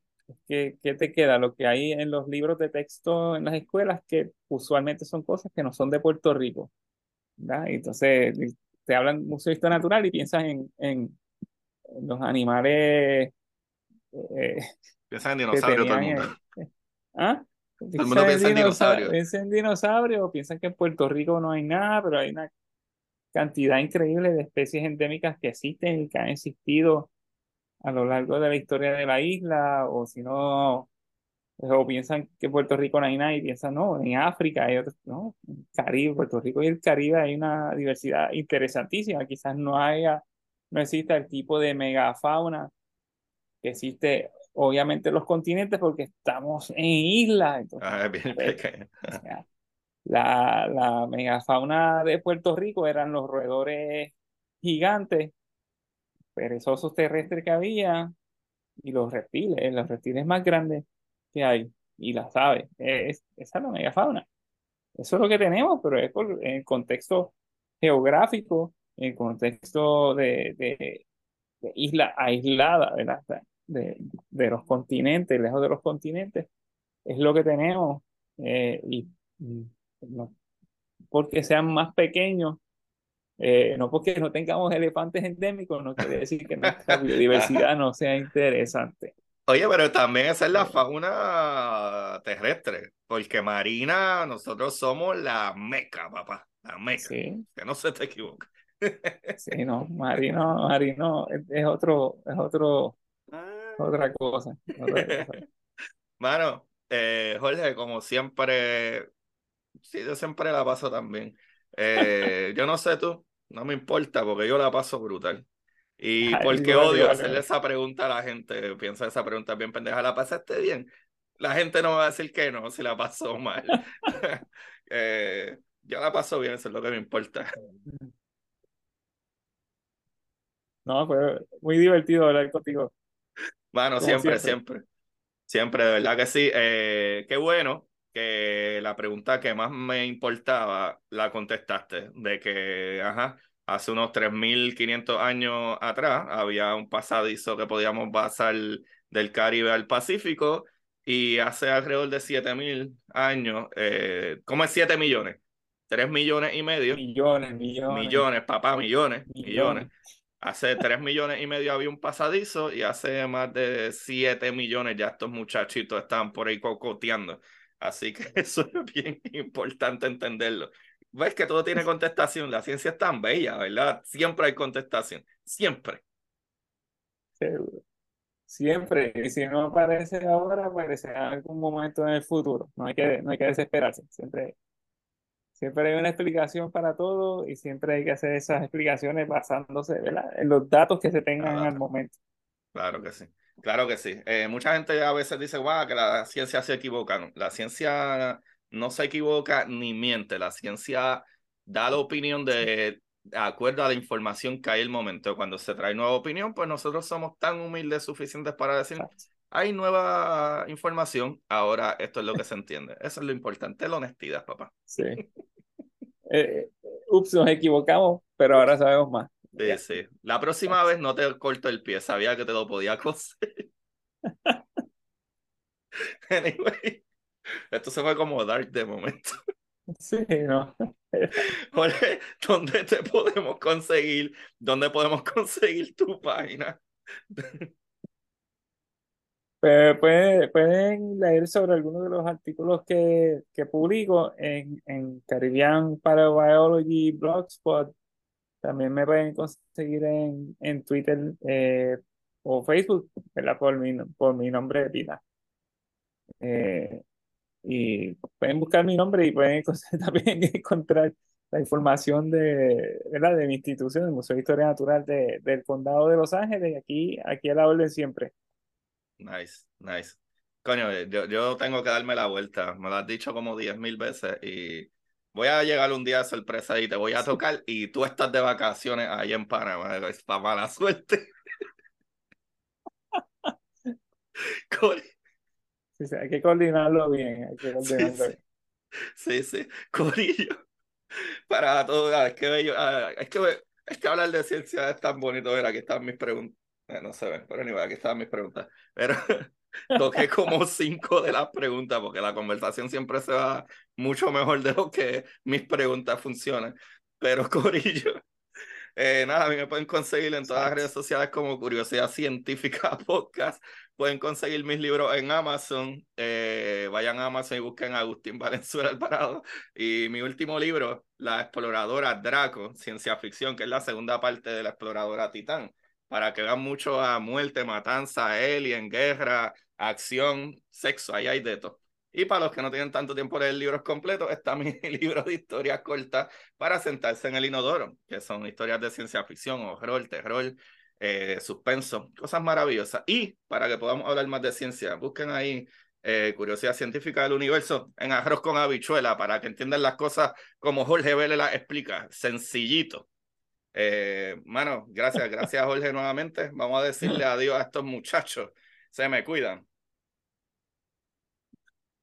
¿qué, ¿qué, te queda? Lo que hay en los libros de texto en las escuelas, que usualmente son cosas que no son de Puerto Rico. ¿verdad? Entonces, te hablan museo de historia natural y piensas en, en, los animales.
Eh, piensan en dinosaurios todo el mundo.
¿Ah? Todo el mundo piensa en dinosaurios. En dinosaurios, piensan que en Puerto Rico no hay nada, pero hay una cantidad increíble de especies endémicas que existen y que han existido a lo largo de la historia de la isla, o si no, o piensan que Puerto Rico no hay nada y piensan, no, en África hay otros, no, en Caribe, Puerto Rico y el Caribe hay una diversidad interesantísima, quizás no haya, no exista el tipo de megafauna que existe obviamente en los continentes porque estamos en islas. Entonces, ah, bien pues, la, la megafauna de Puerto Rico eran los roedores gigantes perezosos terrestres que había y los reptiles, los reptiles más grandes que hay y las aves. Es, esa es la megafauna. Eso es lo que tenemos, pero es por el contexto geográfico, en contexto de, de, isla aislada De, de, los continentes, lejos de los continentes, es lo que tenemos. Eh, y no, porque sean más pequeños, eh, no porque no tengamos elefantes endémicos, no quiere decir que nuestra biodiversidad no sea interesante.
Oye, pero también esa es la fauna terrestre, porque marina, nosotros somos la meca, papá, la meca. Que no se te equivoque.
Sí, no, marino, marino es, otro, es otro. Otra cosa. Otra
Mano, eh, Jorge, como siempre, sí, yo siempre la paso también. Eh, yo no sé tú, no me importa porque yo la paso brutal. Y porque odio hacerle esa pregunta a la gente, piensa esa pregunta bien pendeja, ¿la pasaste bien? La gente no va a decir que no si la pasó mal. eh, yo la paso bien, eso es lo que me importa.
No, fue muy divertido hablar contigo.
Bueno, siempre, siempre, siempre. de verdad que sí. Eh, qué bueno que la pregunta que más me importaba la contestaste, de que, ajá, hace unos 3.500 años atrás había un pasadizo que podíamos pasar del Caribe al Pacífico y hace alrededor de 7.000 años, eh, ¿cómo es 7 millones? 3 millones y medio.
Millones, millones.
Millones, papá, millones, millones. Hace 3 millones y medio había un pasadizo y hace más de 7 millones ya estos muchachitos están por ahí cocoteando. Así que eso es bien importante entenderlo ves que todo tiene contestación. La ciencia es tan bella, ¿verdad? Siempre hay contestación. Siempre.
Siempre. Y si no aparece ahora, aparecerá en algún momento en el futuro. No hay que, no hay que desesperarse. Siempre, siempre hay una explicación para todo y siempre hay que hacer esas explicaciones basándose en los datos que se tengan en el momento.
Claro que sí. Claro que sí. Eh, mucha gente a veces dice, wow, que la ciencia se equivoca. La ciencia no se equivoca ni miente. La ciencia da la opinión de, acuerdo a la información que hay el momento. Cuando se trae nueva opinión, pues nosotros somos tan humildes suficientes para decir, hay nueva información, ahora esto es lo que se entiende. Eso es lo importante, la honestidad, papá.
Sí. Eh, ups, nos equivocamos, pero ahora sabemos más.
Sí, sí. La próxima vez no te corto el pie, sabía que te lo podía coser. anyway. Esto se fue como dark de momento.
Sí, no.
Jorge, ¿dónde te podemos conseguir? ¿Dónde podemos conseguir tu página?
Pues, pueden, leer sobre algunos de los artículos que, que publico en, en Caribbean Parabiology Blogspot. También me pueden conseguir en, en Twitter eh, o Facebook, Por mi, por mi nombre de vida. Eh, y pueden buscar mi nombre y pueden también encontrar la información de, ¿verdad? de mi institución, el Museo de Historia Natural de, del Condado de Los Ángeles, aquí, aquí a la orden siempre.
Nice, nice. Coño, yo, yo tengo que darme la vuelta, me lo has dicho como diez mil veces y voy a llegar un día de sorpresa y te voy a tocar y tú estás de vacaciones ahí en Panamá, es para mala suerte.
Sí, hay que coordinarlo bien, hay que coordinarlo
bien. Sí, sí, Corillo. Para todo, ah, es que bello, ah, es que, es que hablar de ciencia es tan bonito, ver, aquí están mis preguntas. Eh, no se ven, pero ni aquí están mis preguntas. Pero toqué como cinco de las preguntas porque la conversación siempre se va mucho mejor de lo que mis preguntas funcionan. Pero Corillo, eh, nada, a mí me pueden conseguir en todas las redes sociales como Curiosidad Científica Podcast. Pueden conseguir mis libros en Amazon. Eh, vayan a Amazon y busquen a Agustín Valenzuela Alvarado. Y mi último libro, La Exploradora Draco, Ciencia Ficción, que es la segunda parte de La Exploradora Titán. Para que vean mucho a muerte, matanza, alien, guerra, acción, sexo, ahí hay de todo. Y para los que no tienen tanto tiempo de leer libros completos, está mi libro de historias cortas para sentarse en el inodoro, que son historias de ciencia ficción, horror, terror, eh, suspenso, cosas maravillosas. Y para que podamos hablar más de ciencia, busquen ahí eh, Curiosidad Científica del Universo en arroz con habichuela para que entiendan las cosas como Jorge Vélez las explica, sencillito. Eh, mano, gracias, gracias Jorge nuevamente. Vamos a decirle adiós a estos muchachos. Se me cuidan.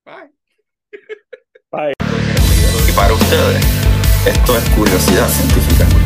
Bye.
Bye. Y para ustedes
Esto es curiosidad científica.